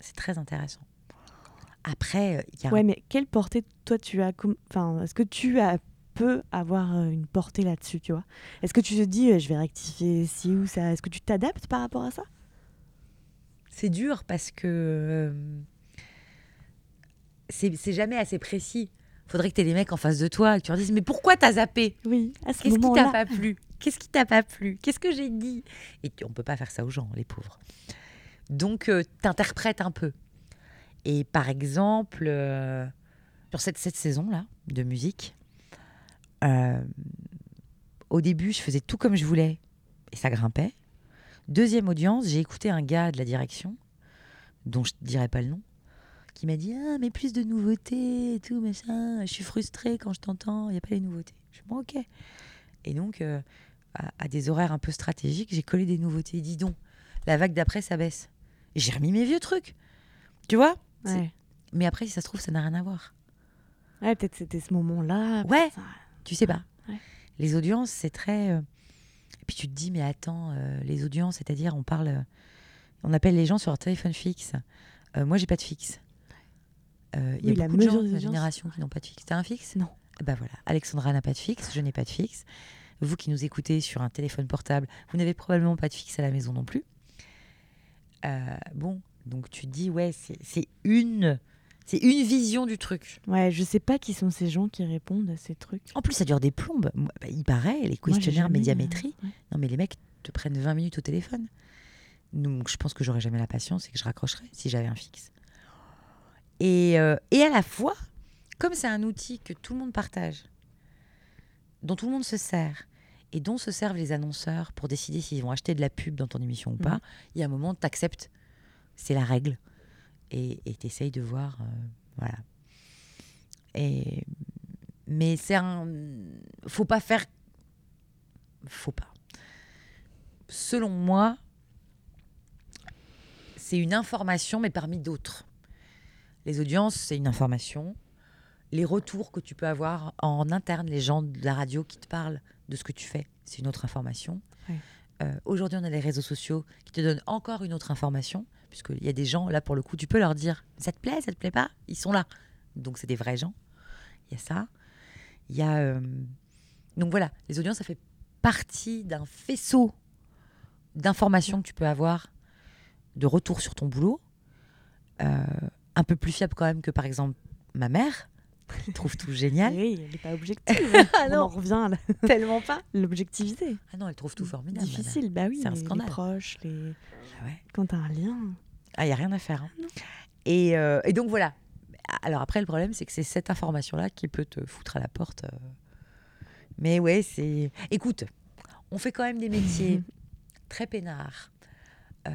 C'est très intéressant. Après, euh, il y a Ouais, mais quelle portée toi tu as Enfin, est-ce que tu as peux avoir euh, une portée là-dessus, tu vois? Est-ce que tu te dis, euh, je vais rectifier ci ou ça? Est-ce que tu t'adaptes par rapport à ça? C'est dur parce que euh, c'est jamais assez précis. Faudrait que tu aies des mecs en face de toi et que tu leur dises Mais pourquoi t'as zappé? Oui, à ce Qu'est-ce qui t'a pas plu? Qu'est-ce qui t'a pas plu? Qu'est-ce que j'ai dit? Et on peut pas faire ça aux gens, les pauvres. Donc, tu t'interprètes un peu. Et par exemple, euh, sur cette, cette saison-là de musique, euh, au début, je faisais tout comme je voulais et ça grimpait. Deuxième audience, j'ai écouté un gars de la direction, dont je ne dirai pas le nom, qui m'a dit Ah, mais plus de nouveautés et tout, machin. Je suis frustrée quand je t'entends, il n'y a pas les nouveautés. Je suis bon, ok. Et donc, euh, à, à des horaires un peu stratégiques, j'ai collé des nouveautés. Dis donc, la vague d'après, ça baisse. J'ai remis mes vieux trucs. Tu vois? Ouais, Mais après, si ça se trouve, ça n'a rien à voir. Ouais, peut-être c'était ce moment-là. Ouais. ça- Tu sais pas. Ouais. Les audiences, c'est très. euh, Et puis tu te dis, mais attends, euh, les audiences, c'est-à-dire, on parle. euh, On appelle les gens sur leur téléphone fixe. Moi, j'ai pas de fixe. Il y a la beaucoup de gens de ma génération qui n'ont pas de fixe. T'as un fixe? Non. Bah voilà. Alexandra n'a pas de fixe, je n'ai pas de fixe. Vous qui nous écoutez sur un téléphone portable, vous n'avez probablement pas de fixe à la maison non plus. Bon, donc tu dis, ouais, c'est une, c'est une vision du truc. Ouais, je sais pas qui sont ces gens qui répondent à ces trucs. En plus, ça dure des plombes. Bah, il paraît, les Moi, questionnaires euh, médiamétrie. ouais. Non, mais les mecs te prennent 20 minutes au téléphone. Donc, je pense que j'aurais jamais la patience et que je raccrocherais si j'avais un fixe. Et, euh, et à la fois, comme c'est un outil que tout le monde partage, dont tout le monde se sert, et dont se servent les annonceurs pour décider s'ils vont acheter de la pub dans ton émission ou pas, Mhm. il y a un moment, tu acceptes. C'est la règle. Et tu essayes de voir. euh, voilà. Et, mais c'est un. Faut pas faire. Faut pas. Selon moi, c'est une information, mais parmi d'autres. Les audiences, c'est une information. Les retours que tu peux avoir en interne, les gens de la radio qui te parlent de ce que tu fais, c'est une autre information. Ouais. Euh, Aujourd'hui, on a les réseaux sociaux qui te donnent encore une autre information, puisqu'il y a des gens, là, pour le coup, tu peux leur dire ça te plaît, ça te plaît pas? Ils sont là. Donc, c'est des vrais gens. Il y a ça. Il y a. euh, Donc, voilà, les audiences, ça fait partie d'un faisceau d'informations que tu peux avoir, de retour sur ton boulot. Euh, un peu plus fiable quand même que, par exemple, ma mère, qui trouve tout génial. Oui, elle n'est pas objective. Ah On non. en revient à la- Tellement pas. l'objectivité. Ah non, elle trouve tout formidable. Difficile, bah oui. C'est un les- les scandale. proches, les... Ah ouais. quand t'as un lien. Ah, il n'y a rien à faire. hein. Et, euh, et donc voilà. Alors après, le problème, c'est que c'est cette information-là qui peut te foutre à la porte. euh. Mais ouais, c'est. Écoute, on fait quand même des métiers très peinards. Euh,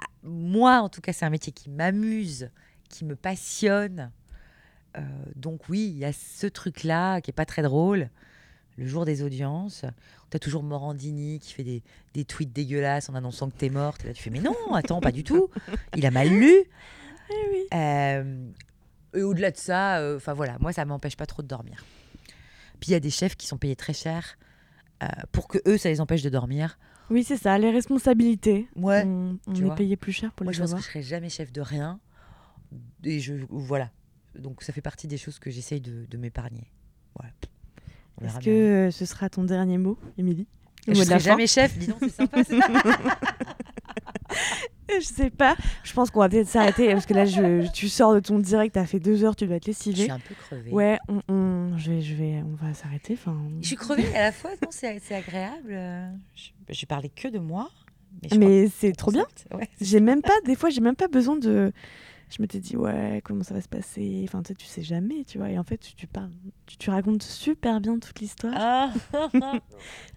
ah, moi, en tout cas, c'est un métier qui m'amuse, qui me passionne. Euh, donc oui, il y a ce truc-là qui est pas très drôle. Le jour des audiences, t'as toujours Morandini qui fait des, des tweets dégueulasses en annonçant que t'es morte. Et là, tu fais mais non, attends, pas du tout. Il a mal lu. Euh, et au-delà de ça, euh, enfin voilà, moi ça m'empêche pas trop de dormir. Puis il y a des chefs qui sont payés très cher pour que eux ça les empêche de dormir. Oui, c'est ça, les responsabilités. Ouais. On, on tu est vois. payé plus cher pour Moi les je pense que je serai jamais chef de rien. Et je voilà. Donc ça fait partie des choses que j'essaye de, de m'épargner. Voilà. Est-ce que ce sera ton dernier mot, Émilie je la serai fin jamais chef, dis donc, c'est sympa. Je sais pas. Je pense qu'on va peut-être s'arrêter parce que là, je, tu sors de ton direct, t'as fait deux heures, tu dois être je lessivé. suis un peu crevée. Ouais, on, on- je vais, je vais, on va s'arrêter. Enfin, Je suis crevée à la fois, non, c'est c'est agréable. euh, Je, je parlais que de moi. Mais, je mais c'est trop bien. Ouais. J'ai même pas, des fois, j'ai même pas besoin de. Je m'étais dit, ouais, comment ça va se passer? Enfin, tu sais, tu sais jamais, tu vois. Et en fait, tu, tu parles, tu, tu racontes super bien toute l'histoire. Ah,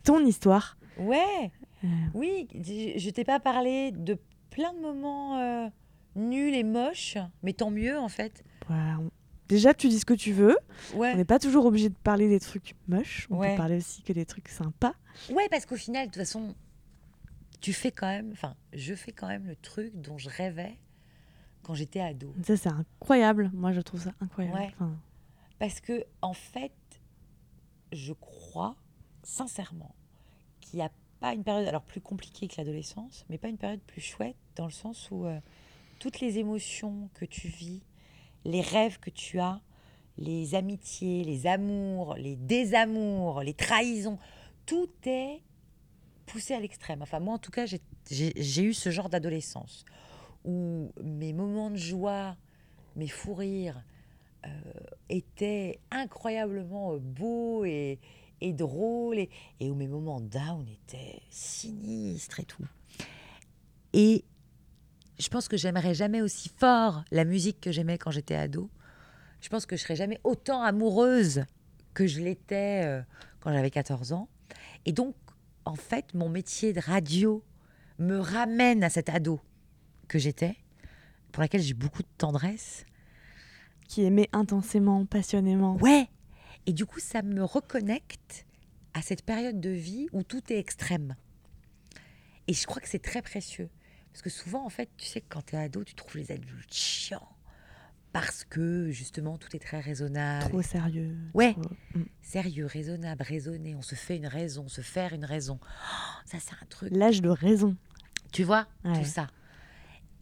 Ton histoire. ouais. Euh. Oui, je, je t'ai pas parlé de plein de moments euh, nul et moche, mais tant mieux en fait. Voilà, Déjà, tu dis ce que tu veux. Ouais. On n'est pas toujours obligé de parler des trucs moches. On Ouais. peut parler aussi que des trucs sympas. Ouais, parce qu'au final, de toute façon, tu fais quand même, enfin, je fais quand même le truc dont je rêvais quand j'étais ado. Ça, c'est incroyable. Moi, je trouve ça incroyable. Ouais. Enfin, Parce que, en fait, je crois sincèrement qu'il n'y a pas une période, alors plus compliquée que l'adolescence, mais pas une période plus chouette, dans le sens où euh, toutes les émotions que tu vis, les rêves que tu as, les amitiés, les amours, les désamours, les trahisons, tout est poussé à l'extrême. Enfin, moi, en tout cas, j'ai eu ce genre d'adolescence où mes moments de joie, mes fous rires, euh, étaient incroyablement euh, beaux et, et drôles, et, et où mes moments down étaient sinistres et tout. Et je pense que j'aimerais jamais aussi fort la musique que j'aimais quand j'étais ado. Je pense que je serais jamais autant amoureuse que je l'étais euh, quand j'avais 14 ans. Et donc, en fait, mon métier de radio me ramène à cet ado que j'étais, pour laquelle j'ai beaucoup de tendresse. qui aimait intensément, passionnément. Ouais. Et du coup, ça me reconnecte à cette période de vie où tout est extrême. Et je crois que c'est très précieux. Parce que souvent, en fait, tu sais, quand tu es ado, tu trouves les adultes chiants. Parce que, justement, tout est très raisonnable. Trop sérieux. Ouais. trop- Mm. Sérieux, raisonnable, raisonné. On se fait une raison, se faire une raison. Oh, ça, c'est un truc. L'âge de raison. Tu vois, Ouais. tout ça.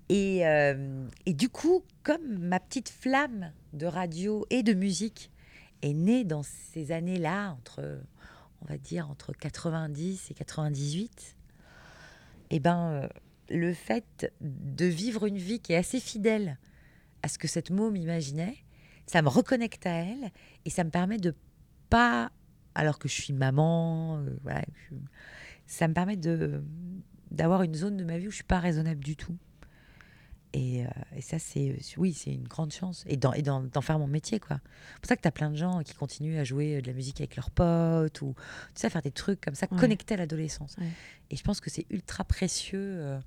Et, euh, et du coup, comme ma petite flamme de radio et de musique est née dans ces années-là, entre, on va dire, entre 90 et 98, eh ben, euh, le fait de vivre une vie qui est assez fidèle à ce que cette môme imaginait, ça me reconnecte à elle et ça me permet de pas, alors que je suis maman, euh, ça me permet d'avoir une zone de ma vie où je suis pas raisonnable du tout. Et, euh, et ça, c'est oui, c'est une grande chance. Et d'en et d'en- d'en faire mon métier, quoi. C'est pour ça que tu as plein de gens qui continuent à jouer de la musique avec leurs potes ou tu sais, faire des trucs comme ça, Ouais. connectés à l'adolescence. Ouais. Et je pense que c'est ultra précieux. euh,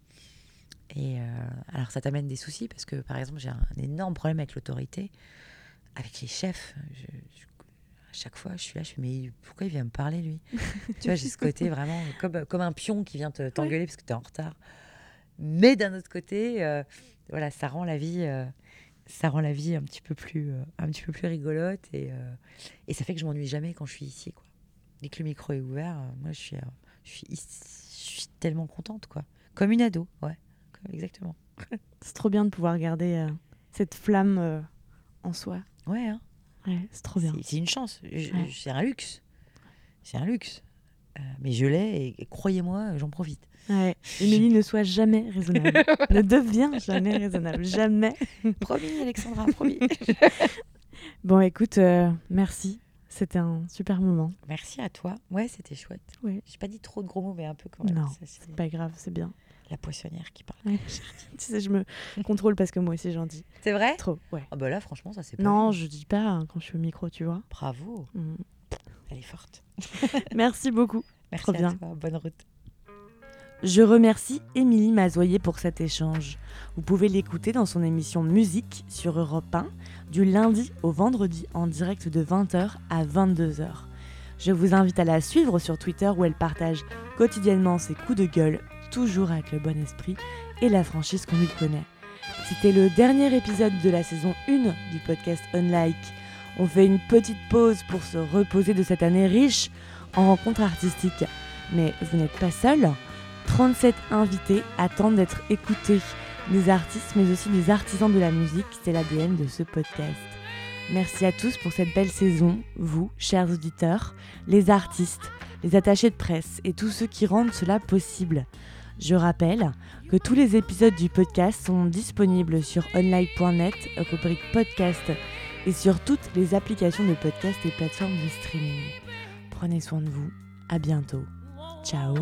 et euh, alors, ça t'amène des soucis parce que, par exemple, j'ai un, énorme problème avec l'autorité, avec les chefs. Je- je- à chaque fois, je suis là, je suis mais pourquoi il vient me parler, lui? Tu vois, j'ai ce côté vraiment comme, comme un pion qui vient te- t'engueuler parce que tu es en retard. Mais d'un autre côté, euh, voilà, ça rend la vie, euh, ça rend la vie un petit peu plus, euh, un petit peu plus rigolote et, euh, et ça fait que je m'ennuie jamais quand je suis ici, quoi. Dès que le micro est ouvert, moi, je suis, je suis, ici- je suis tellement contente, quoi. Comme une ado, ouais, exactement. C'est trop bien de pouvoir garder cette flamme en soi. Ouais, hein. Ouais, c'est trop bien. C'est- une chance, Ouais. c'est un luxe, c'est un luxe. Euh, mais je l'ai et, et croyez-moi, j'en profite. Ouais. Émilie, ne sois jamais raisonnable. ne deviens jamais raisonnable. Jamais. promis, Alexandra, promis. Bon, écoute, euh, merci. C'était un super moment. Merci à toi. Ouais, c'était chouette. Ouais. J'ai pas dit trop de gros mots, mais un peu quand même. Non, c'est Pas grave, c'est bien. la poissonnière qui parle. Ouais. tu sais, je me contrôle parce que moi aussi j'en dis C'est vrai? trop. Ouais. Ah bah là, franchement, ça c'est pas. Non, je dis pas hein, quand je suis au micro, tu vois. Bravo, Mm. Elle est forte. Merci beaucoup. Merci Trop à bien. toi. Bonne route. Je remercie Émilie Mazoyer pour cet échange. Vous pouvez l'écouter dans son émission Musique sur Europe 1 du lundi au vendredi en direct de 20h à 22h. Je vous invite à la suivre sur Twitter où elle partage quotidiennement ses coups de gueule, toujours avec le bon esprit et la franchise qu'on lui connaît. C'était le dernier épisode de la saison 1 du podcast Unlike. On fait une petite pause pour se reposer de cette année riche en rencontres artistiques. Mais vous n'êtes pas seul. 37 invités attendent d'être écoutés. Des artistes, mais aussi des artisans de la musique, c'est l'ADN de ce podcast. Merci à tous pour cette belle saison, vous, chers auditeurs, les artistes, les attachés de presse et tous ceux qui rendent cela possible. Je rappelle que tous les épisodes du podcast sont disponibles sur online.net, rubrique podcast, et sur toutes les applications de podcast et plateformes de streaming. Prenez soin de vous, à bientôt. Ciao